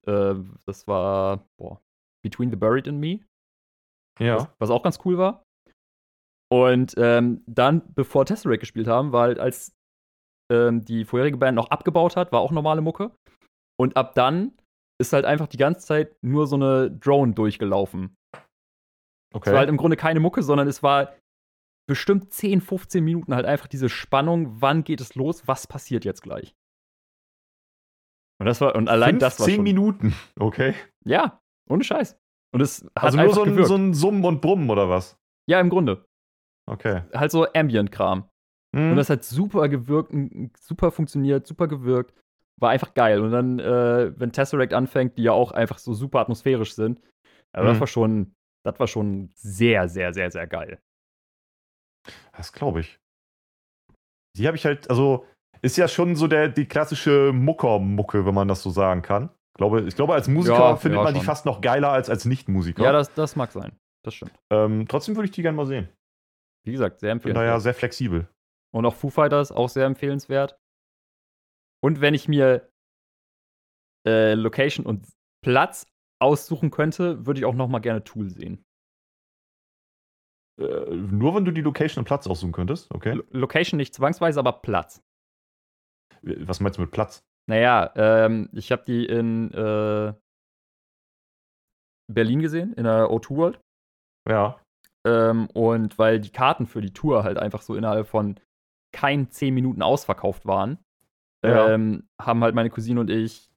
Äh, das war, boah, Between the Buried and Me. Ja. Was, was auch ganz cool war. Und ähm, dann, bevor Tesseract gespielt haben, war halt, als ähm, die vorherige Band noch abgebaut hat, war auch normale Mucke. Und ab dann ist halt einfach die ganze Zeit nur so eine Drone durchgelaufen. Okay. Es war halt im Grunde keine Mucke, sondern es war bestimmt 10, 15 Minuten halt einfach diese Spannung, wann geht es los, was passiert jetzt gleich. Und das war, und allein das war. 10 Minuten, okay. Ja, ohne Scheiß. Und es hat also nur so ein, so ein Summen und Brummen oder was? Ja, im Grunde. Okay. Halt so Ambient-Kram. Mhm. Und das hat super gewirkt, super funktioniert, super gewirkt war einfach geil. Und dann, äh, wenn Tesseract anfängt, die ja auch einfach so super atmosphärisch sind, also mhm. das war schon, das war schon sehr, sehr, sehr, sehr geil. Das glaube ich. Die habe ich halt, also ist ja schon so der, die klassische Mucker-Mucke, wenn man das so sagen kann. Ich glaube, ich glaube als Musiker ja, findet ja, man schon. die fast noch geiler als als Nicht-Musiker. Ja, das, das mag sein. Das stimmt. Ähm, trotzdem würde ich die gerne mal sehen. Wie gesagt, sehr empfehlenswert. Bin da ja sehr flexibel. Und auch Foo Fighters, auch sehr empfehlenswert. Und wenn ich mir äh, Location und Platz aussuchen könnte, würde ich auch noch mal gerne Tool sehen. Äh, nur wenn du die Location und Platz aussuchen könntest, okay? L Location nicht zwangsweise, aber Platz. Was meinst du mit Platz? Naja, ähm, ich habe die in äh, Berlin gesehen, in der O2 World. Ja. Ähm, und weil die Karten für die Tour halt einfach so innerhalb von kein 10 Minuten ausverkauft waren, ja. ähm, haben halt meine Cousine und ich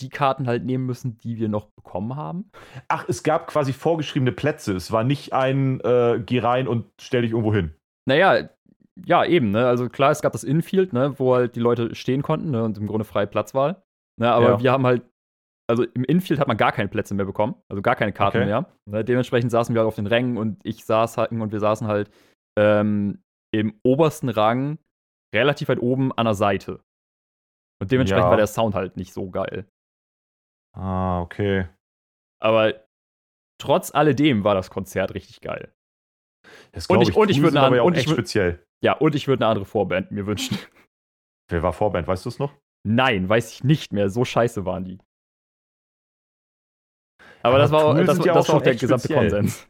die Karten halt nehmen müssen, die wir noch bekommen haben. Ach, es gab quasi vorgeschriebene Plätze. Es war nicht ein äh, geh rein und stell dich irgendwo hin. Naja, ja, eben, ne? Also klar, es gab das Infield, ne, wo halt die Leute stehen konnten, ne, und im Grunde freie Platzwahl. Ne, aber ja. wir haben halt, also im Infield hat man gar keine Plätze mehr bekommen, also gar keine Karten okay. mehr. Ne, dementsprechend saßen wir halt auf den Rängen und ich saß halt und wir saßen halt ähm, im obersten Rang relativ weit oben an der Seite. Und dementsprechend ja. war der Sound halt nicht so geil. Ah, okay. Aber trotz alledem war das Konzert richtig geil. Das und ich, ich, und ich würde eine, und ich speziell. Ja, und ich würde eine andere Vorband mir wünschen. Wer war Vorband? Weißt du es noch? Nein, weiß ich nicht mehr. So scheiße waren die. Aber, aber das war, das, ja das war auch der gesamte speziell. Konsens.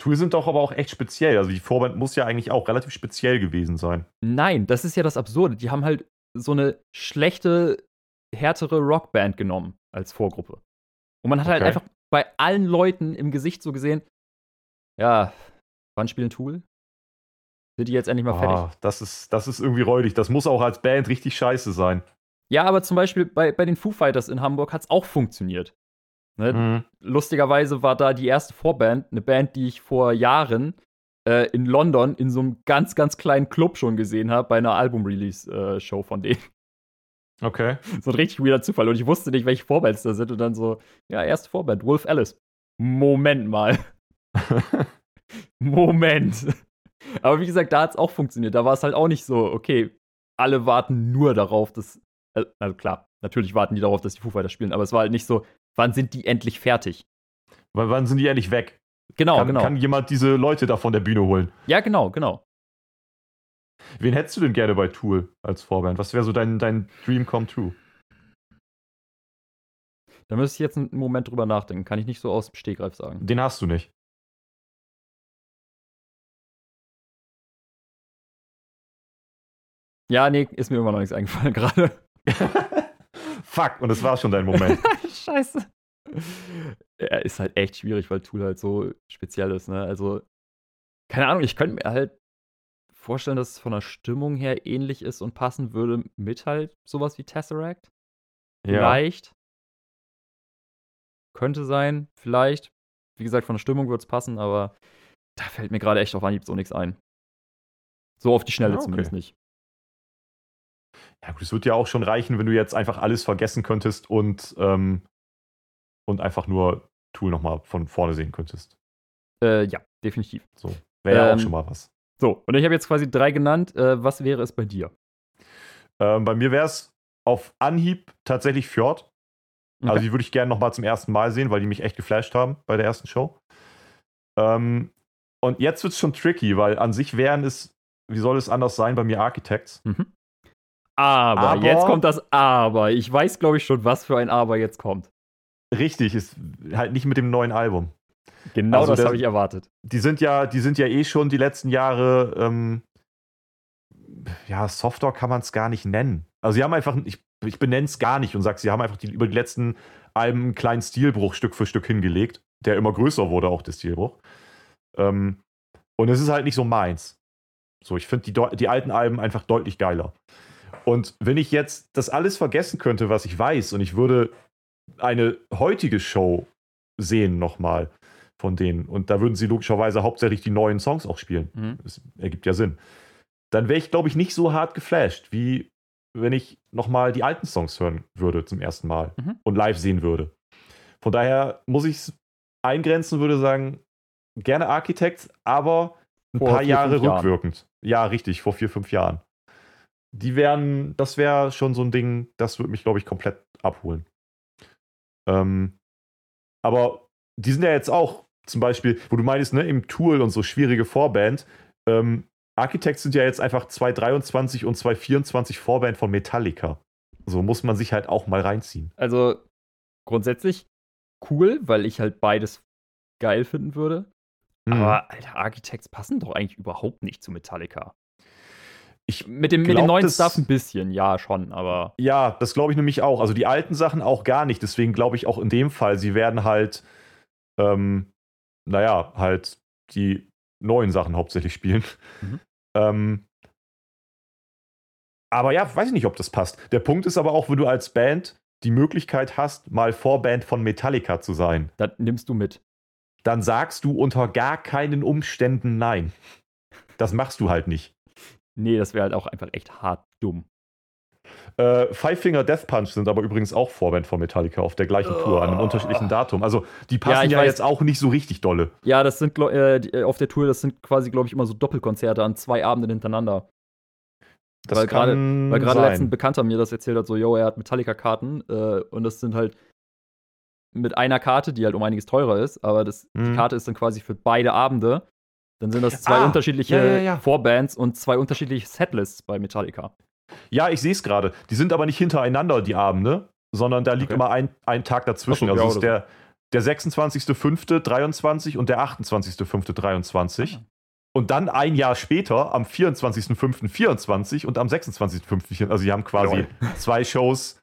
Tool sind doch aber auch echt speziell. Also die Vorband muss ja eigentlich auch relativ speziell gewesen sein. Nein, das ist ja das Absurde. Die haben halt so eine schlechte, härtere Rockband genommen als Vorgruppe. Und man hat halt okay. halt einfach bei allen Leuten im Gesicht so gesehen, ja, wann spielen Tool? Sind die jetzt endlich mal fertig? Ah, das ist, das ist irgendwie räudig. Das muss auch als Band richtig scheiße sein. Ja, aber zum Beispiel bei, bei den Foo Fighters in Hamburg hat es auch funktioniert. Ne? Mhm. Lustigerweise war da die erste Vorband, eine Band, die ich vor Jahren äh, in London in so einem ganz, ganz kleinen Club schon gesehen habe, bei einer Album-Release-Show von denen. Okay. So ein richtig weirder Zufall. Und ich wusste nicht, welche Vorbands da sind. Und dann so, ja, erste Vorband, Wolf Alice. Moment mal. Moment. Aber wie gesagt, da hat es auch funktioniert. Da war es halt auch nicht so, okay, alle warten nur darauf, dass. Äh, also klar, natürlich warten die darauf, dass die Foo Fighters spielen, aber es war halt nicht so, wann sind die endlich fertig? W wann sind die endlich weg? Genau, kann, genau. Kann jemand diese Leute da von der Bühne holen? Ja, genau, genau. Wen hättest du denn gerne bei Tool als Vorband? Was wäre so dein, dein Dream come true? Da müsste ich jetzt einen Moment drüber nachdenken. Kann ich nicht so aus dem Stegreif sagen. Den hast du nicht. Ja, nee, ist mir immer noch nichts eingefallen gerade. Fuck, und das war schon dein Moment. Scheiße. Ja, ist halt echt schwierig, weil Tool halt so speziell ist, ne? Also, keine Ahnung, ich könnte mir halt vorstellen, dass es von der Stimmung her ähnlich ist und passen würde mit halt sowas wie Tesseract. Ja. Vielleicht. Könnte sein, vielleicht. Wie gesagt, von der Stimmung würde es passen, aber da fällt mir gerade echt auf Anhieb so nichts ein. So auf die Schnelle ah, okay. zumindest nicht. Ja, gut, es wird ja auch schon reichen, wenn du jetzt einfach alles vergessen könntest und, ähm, und einfach nur Tool nochmal von vorne sehen könntest. Äh, ja, definitiv. So. Wäre ja ähm, auch schon mal was. So, und ich habe jetzt quasi drei genannt. Äh, was wäre es bei dir? Ähm, bei mir wäre es auf Anhieb tatsächlich Fjord. Also okay. Also die würde ich gerne nochmal zum ersten Mal sehen, weil die mich echt geflasht haben bei der ersten Show. Ähm, und jetzt wird es schon tricky, weil an sich wären es, wie soll es anders sein, bei mir Architects. Mhm. Aber, aber, jetzt kommt das Aber. Ich weiß, glaube ich, schon, was für ein Aber jetzt kommt. Richtig, ist halt nicht mit dem neuen Album. Genau also das habe ich erwartet. Die sind ja, die sind ja eh schon die letzten Jahre, ähm, ja, Software kann man es gar nicht nennen. Also sie haben einfach, ich, ich benenne es gar nicht und sage, sie haben einfach die, über die letzten Alben einen kleinen Stilbruch Stück für Stück hingelegt, der immer größer wurde, auch der Stilbruch. Ähm, und es ist halt nicht so meins. So, ich finde die, die alten Alben einfach deutlich geiler. Und wenn ich jetzt das alles vergessen könnte, was ich weiß, und ich würde eine heutige Show sehen nochmal von denen, und da würden sie logischerweise hauptsächlich die neuen Songs auch spielen. Mhm. Das ergibt ja Sinn. Dann wäre ich, glaube ich, nicht so hart geflasht, wie wenn ich nochmal die alten Songs hören würde zum ersten Mal mhm. und live sehen würde. Von daher muss ich es eingrenzen, würde sagen, gerne Architects, aber ein vor paar vier, Jahre rückwirkend. Jahren. Ja, richtig, vor vier, fünf Jahren die wären, das wäre schon so ein Ding, das würde mich, glaube ich, komplett abholen. Ähm, aber die sind ja jetzt auch zum Beispiel, wo du meinst, ne, im Tool und so schwierige Vorband. Ähm, Architects sind ja jetzt einfach 223 und 224 Vorband von Metallica. So muss man sich halt auch mal reinziehen. Also grundsätzlich cool, weil ich halt beides geil finden würde. Mhm. Aber, Alter, Architects passen doch eigentlich überhaupt nicht zu Metallica. Ich mit, dem, glaub, mit dem neuen das, Stuff ein bisschen, ja, schon, aber. Ja, das glaube ich nämlich auch. Also die alten Sachen auch gar nicht. Deswegen glaube ich auch in dem Fall, sie werden halt, ähm, naja, halt die neuen Sachen hauptsächlich spielen. Mhm. Ähm, aber ja, weiß ich nicht, ob das passt. Der Punkt ist aber auch, wenn du als Band die Möglichkeit hast, mal Vorband von Metallica zu sein. Das nimmst du mit. Dann sagst du unter gar keinen Umständen nein. Das machst du halt nicht. Nee, das wäre halt auch einfach echt hart dumm. Äh, Five Finger Death Punch sind aber übrigens auch Vorband von Metallica auf der gleichen oh. Tour, an einem unterschiedlichen Datum. Also die passen ja, ja jetzt auch nicht so richtig dolle. Ja, das sind äh, äh, auf der Tour, das sind quasi, glaube ich, immer so Doppelkonzerte an zwei Abenden hintereinander. Das weil gerade weil gerade letzten Bekannter mir das erzählt hat, so, yo, er hat Metallica-Karten äh, und das sind halt mit einer Karte, die halt um einiges teurer ist, aber das, mhm. die Karte ist dann quasi für beide Abende dann sind das zwei ah, unterschiedliche ja, ja, ja. Vorbands und zwei unterschiedliche Setlists bei Metallica. Ja, ich sehe es gerade. Die sind aber nicht hintereinander, die Abende, sondern da liegt okay. immer ein, ein Tag dazwischen. So, also ist der, der 26.05.23 und der 28.05.23. Ah. Und dann ein Jahr später, am 24.05.24 und am 26.05. Also, die haben quasi Lol. zwei Shows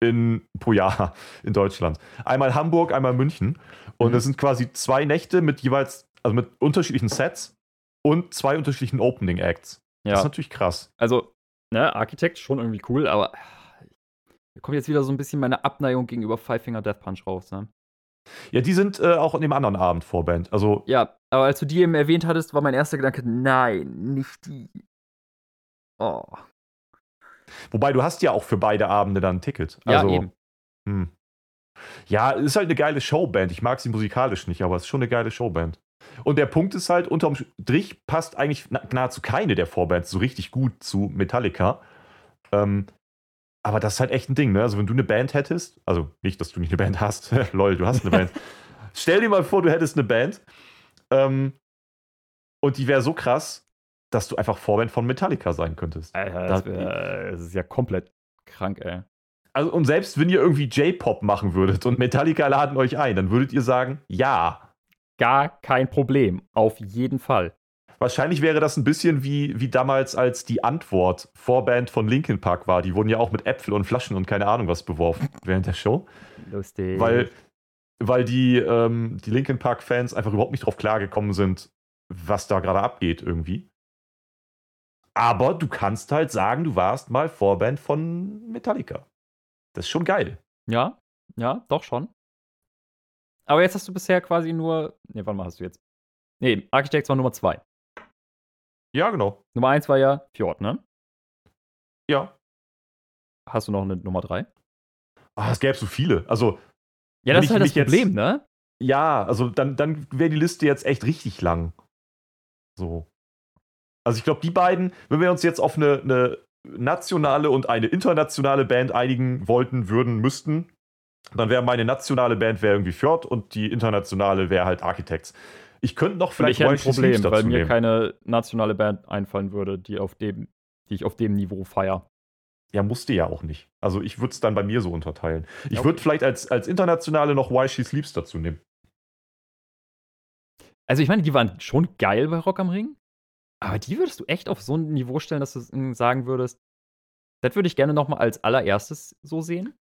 in, pro Jahr in Deutschland. Einmal Hamburg, einmal München. Und mhm. das sind quasi zwei Nächte mit jeweils also mit unterschiedlichen Sets und zwei unterschiedlichen Opening Acts. Ja. Das ist natürlich krass. Also, ne, Architect schon irgendwie cool, aber da kommt jetzt wieder so ein bisschen meine Abneigung gegenüber Five Finger Death Punch raus, ne? Ja, die sind äh, auch in dem anderen Abend Vorband. Also ja, aber als du die eben erwähnt hattest, war mein erster Gedanke, nein, nicht die. Oh. Wobei du hast ja auch für beide Abende dann ein Ticket. Also, ja, eben. Hm. Ja, ist halt eine geile Showband. Ich mag sie musikalisch nicht, aber es ist schon eine geile Showband. Und der Punkt ist halt, unterm Strich passt eigentlich nahezu keine der Vorbands so richtig gut zu Metallica. Ähm, aber das ist halt echt ein Ding, ne? Also, wenn du eine Band hättest, also nicht, dass du nicht eine Band hast, lol, du hast eine Band. Stell dir mal vor, du hättest eine Band ähm, und die wäre so krass, dass du einfach Vorband von Metallica sein könntest. Alter, das, wär, das ist ja komplett krank, ey. Also, und selbst wenn ihr irgendwie J-Pop machen würdet und Metallica laden euch ein, dann würdet ihr sagen, ja. Gar kein Problem. Auf jeden Fall. Wahrscheinlich wäre das ein bisschen wie, wie damals, als die Antwort Vorband von Linkin Park war. Die wurden ja auch mit Äpfel und Flaschen und keine Ahnung was beworfen während der Show. Lustig. Weil, weil die, ähm, die Linkin Park-Fans einfach überhaupt nicht drauf klargekommen sind, was da gerade abgeht irgendwie. Aber du kannst halt sagen, du warst mal Vorband von Metallica. Das ist schon geil. Ja, ja, doch schon. Aber jetzt hast du bisher quasi nur. Ne, wann mal hast du jetzt? Nee, Architects war Nummer zwei. Ja, genau. Nummer eins war ja Fjord, ne? Ja. Hast du noch eine Nummer drei? Ah, es gäbe so viele. Also. Ja, das ist halt das Problem, jetzt, ne? Ja, also dann, dann wäre die Liste jetzt echt richtig lang. So. Also ich glaube, die beiden, wenn wir uns jetzt auf eine, eine nationale und eine internationale Band einigen wollten, würden, müssten, dann wäre meine nationale Band wäre irgendwie Fjord und die internationale wäre halt Architects. Ich könnte noch vielleicht ich ein Problem, weil mir nehmen. keine nationale Band einfallen würde, die auf dem, die ich auf dem Niveau feiere. Ja, musste ja auch nicht. Also ich würde es dann bei mir so unterteilen. Ich okay. würde vielleicht als, als internationale noch Why She Sleeps dazu nehmen. Also ich meine, die waren schon geil bei Rock am Ring. Aber die würdest du echt auf so ein Niveau stellen, dass du sagen würdest, das würde ich gerne nochmal als allererstes so sehen?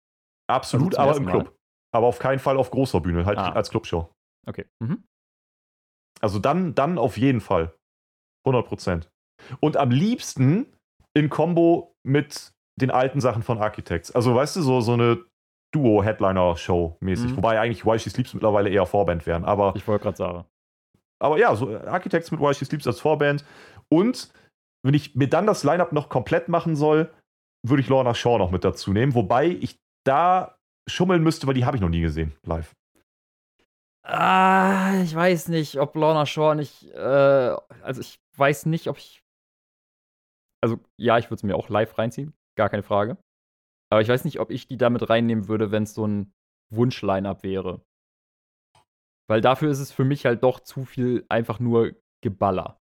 Absolut, also aber im Club. Mal. Aber auf keinen Fall auf großer Bühne, halt ah. als Clubshow. Okay. Mhm. Also dann, dann auf jeden Fall. 100 Prozent. Und am liebsten in Kombo mit den alten Sachen von Architects. Also weißt du, so, so eine Duo-Headliner-Show mäßig. Mhm. Wobei eigentlich Why She Sleeps mittlerweile eher Vorband wären. Aber ich wollte gerade sagen. Aber ja, so Architects mit Why She Sleeps als Vorband. Und wenn ich mir dann das Line-Up noch komplett machen soll, würde ich Lorna Shaw noch mit dazu nehmen. Wobei ich da schummeln müsste, weil die habe ich noch nie gesehen, live. Ah, ich weiß nicht, ob Lorna Shaw nicht. Äh, also, ich weiß nicht, ob ich. Also, ja, ich würde es mir auch live reinziehen, gar keine Frage. Aber ich weiß nicht, ob ich die damit reinnehmen würde, wenn es so ein Wunsch-Line-Up wäre. Weil dafür ist es für mich halt doch zu viel einfach nur Geballer.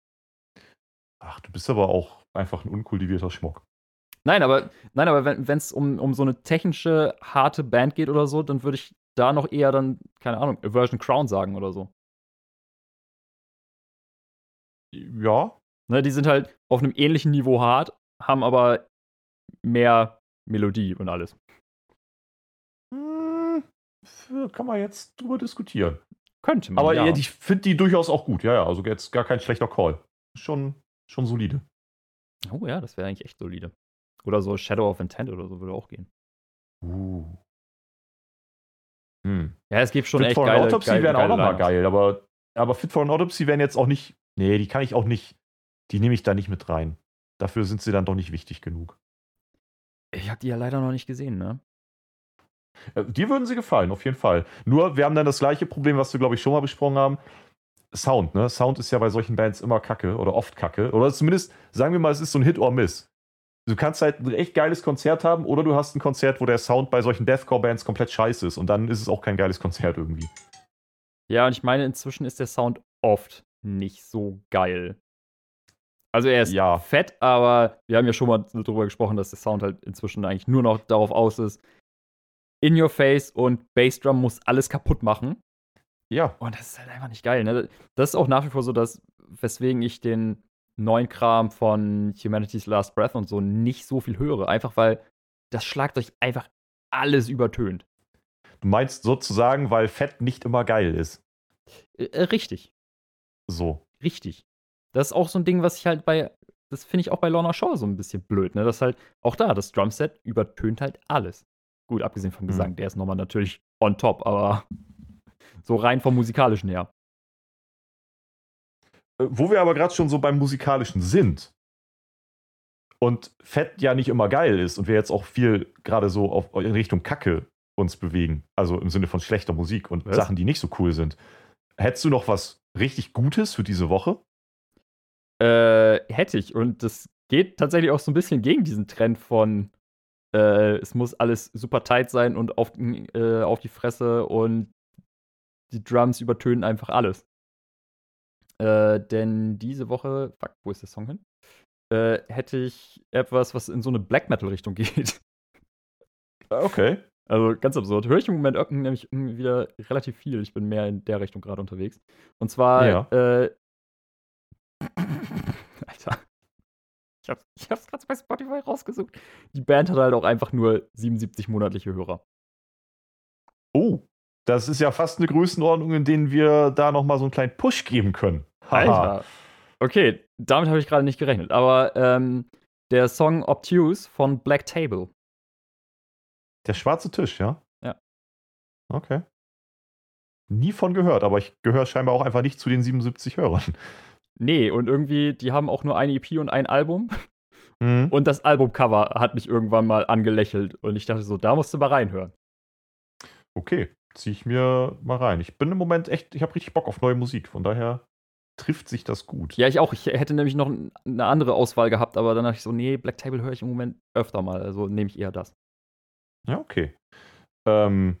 Ach, du bist aber auch einfach ein unkultivierter Schmuck. Nein, aber, nein, aber wenn es um, um so eine technische, harte Band geht oder so, dann würde ich da noch eher dann, keine Ahnung, Aversion Crown sagen oder so. Ja. Ne, die sind halt auf einem ähnlichen Niveau hart, haben aber mehr Melodie und alles. Hm, kann man jetzt drüber diskutieren. Könnte man. Aber ja. ich finde die durchaus auch gut. Ja, ja, also jetzt gar kein schlechter Call. Schon, schon solide. Oh ja, das wäre eigentlich echt solide. Oder so Shadow of Intent oder so würde auch gehen. Uh. Hm. Ja, es gibt schon Fit echt for geile, Autopsy wären auch nochmal geil, aber, aber Fit for an Autopsy wären jetzt auch nicht. Nee, die kann ich auch nicht. Die nehme ich da nicht mit rein. Dafür sind sie dann doch nicht wichtig genug. Ich habe die ja leider noch nicht gesehen, ne? Äh, dir würden sie gefallen, auf jeden Fall. Nur, wir haben dann das gleiche Problem, was wir, glaube ich, schon mal besprochen haben. Sound, ne? Sound ist ja bei solchen Bands immer kacke oder oft kacke. Oder zumindest, sagen wir mal, es ist so ein Hit or Miss. Du kannst halt ein echt geiles Konzert haben oder du hast ein Konzert, wo der Sound bei solchen Deathcore-Bands komplett scheiße ist und dann ist es auch kein geiles Konzert irgendwie. Ja, und ich meine, inzwischen ist der Sound oft nicht so geil. Also er ist ja. fett, aber wir haben ja schon mal darüber gesprochen, dass der Sound halt inzwischen eigentlich nur noch darauf aus ist, in your face und Bassdrum muss alles kaputt machen. Ja. Und das ist halt einfach nicht geil. Ne? Das ist auch nach wie vor so, dass, weswegen ich den neuen Kram von Humanity's Last Breath und so nicht so viel höre. Einfach weil das Schlagzeug einfach alles übertönt. Du meinst sozusagen, weil Fett nicht immer geil ist. Äh, äh richtig. So. Richtig. Das ist auch so ein Ding, was ich halt bei, das finde ich auch bei Lorna Shaw so ein bisschen blöd, ne? Das halt, auch da, das Drumset übertönt halt alles. Gut, abgesehen vom Gesang, mhm. der ist nochmal natürlich on top, aber So rein vom musikalischen her. Äh, wo wir aber gerade schon so beim musikalischen sind und Fett ja nicht immer geil ist und wir jetzt auch viel gerade so auf, in Richtung Kacke uns bewegen, also im Sinne von schlechter Musik und was? Sachen, die nicht so cool sind. Hättest du noch was richtig Gutes für diese Woche? Äh, hätte ich. Und das geht tatsächlich auch so ein bisschen gegen diesen Trend von äh, es muss alles super tight sein und auf, äh, auf die Fresse und die Drums übertönen einfach alles. Äh, denn diese Woche, fuck, wo ist der Song hin? Äh, hätte ich etwas, was in so eine Black Metal-Richtung geht. Okay. Also ganz absurd. Höre ich im Moment nämlich wieder relativ viel. Ich bin mehr in der Richtung gerade unterwegs. Und zwar, ja. äh, Alter. Ich hab's, ich hab's gerade bei Spotify rausgesucht. Die Band hat halt auch einfach nur 77 monatliche Hörer. Oh, das ist ja fast eine Größenordnung, in denen wir da nochmal so einen kleinen Push geben können. Alter. Okay, damit habe ich gerade nicht gerechnet. Aber ähm, der Song Obtuse von Black Table. Der schwarze Tisch, ja? Ja. Okay. Nie von gehört, aber ich gehöre scheinbar auch einfach nicht zu den 77 Hörern. Nee, und irgendwie, die haben auch nur eine EP und ein Album. Mhm. Und das Albumcover hat mich irgendwann mal angelächelt. Und ich dachte so, da musst du mal reinhören. Okay, ziehe ich mir mal rein. Ich bin im Moment echt, ich habe richtig Bock auf neue Musik. Von daher trifft sich das gut. Ja, ich auch. Ich hätte nämlich noch eine andere Auswahl gehabt, aber dann dachte ich so, nee, Black Table höre ich im Moment öfter mal. Also nehme ich eher das. Ja, okay. Ähm,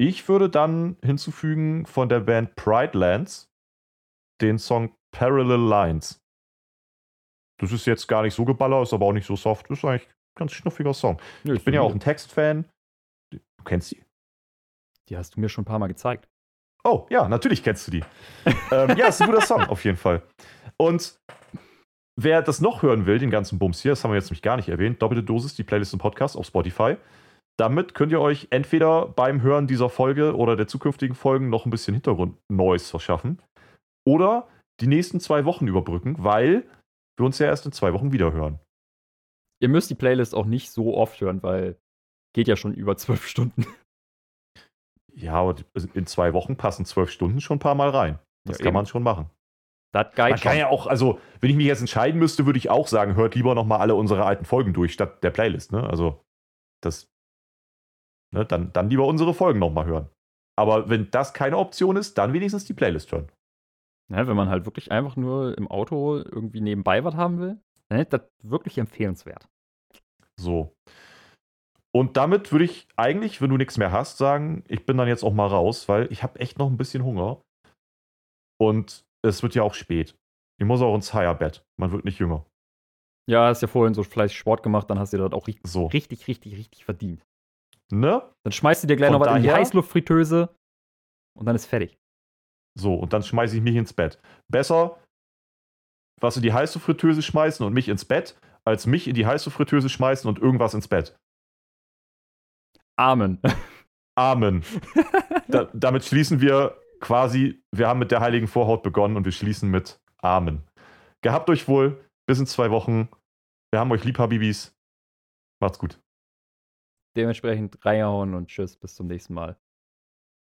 ich würde dann hinzufügen von der Band Pride Lands den Song Parallel Lines. Das ist jetzt gar nicht so geballert, ist aber auch nicht so soft. Ist eigentlich ein ganz schnuffiger Song. Ja, ich bin ja auch ein Textfan. Du kennst die? Die hast du mir schon ein paar Mal gezeigt. Oh, ja, natürlich kennst du die. ähm, ja, ist ein guter Song, auf jeden Fall. Und wer das noch hören will, den ganzen Bums hier, das haben wir jetzt nämlich gar nicht erwähnt, doppelte Dosis, die Playlist im Podcast auf Spotify. Damit könnt ihr euch entweder beim Hören dieser Folge oder der zukünftigen Folgen noch ein bisschen Hintergrund-Noise verschaffen. Oder die nächsten zwei Wochen überbrücken, weil wir uns ja erst in zwei Wochen wieder hören. Ihr müsst die Playlist auch nicht so oft hören, weil geht ja schon über zwölf Stunden. Ja, aber in zwei Wochen passen zwölf Stunden schon ein paar Mal rein. Das ja, kann eben. man schon machen. Das man kann schon. ja auch, also wenn ich mich jetzt entscheiden müsste, würde ich auch sagen, hört lieber noch mal alle unsere alten Folgen durch statt der Playlist. Ne? Also das, ne, dann, dann lieber unsere Folgen noch mal hören. Aber wenn das keine Option ist, dann wenigstens die Playlist hören. Ja, wenn man halt wirklich einfach nur im Auto irgendwie nebenbei was haben will, dann ist das wirklich empfehlenswert. So. Und damit würde ich eigentlich, wenn du nichts mehr hast, sagen, ich bin dann jetzt auch mal raus, weil ich habe echt noch ein bisschen Hunger. Und es wird ja auch spät. Ich muss auch ins Higher-Bett. Man wird nicht jünger. Ja, hast ja vorhin so fleißig Sport gemacht, dann hast du das auch richtig, so. richtig, richtig, richtig verdient. Ne? Dann schmeißt du dir gleich Von noch was in die Heißluftfritteuse und dann ist fertig. So, und dann schmeiße ich mich ins Bett. Besser, was in die heiße Fritteuse schmeißen und mich ins Bett, als mich in die heiße Fritteuse schmeißen und irgendwas ins Bett. Amen. Amen. da, damit schließen wir quasi, wir haben mit der heiligen Vorhaut begonnen und wir schließen mit Amen. Gehabt euch wohl, bis in zwei Wochen. Wir haben euch lieb, Habibis. Macht's gut. Dementsprechend reinhauen und tschüss, bis zum nächsten Mal.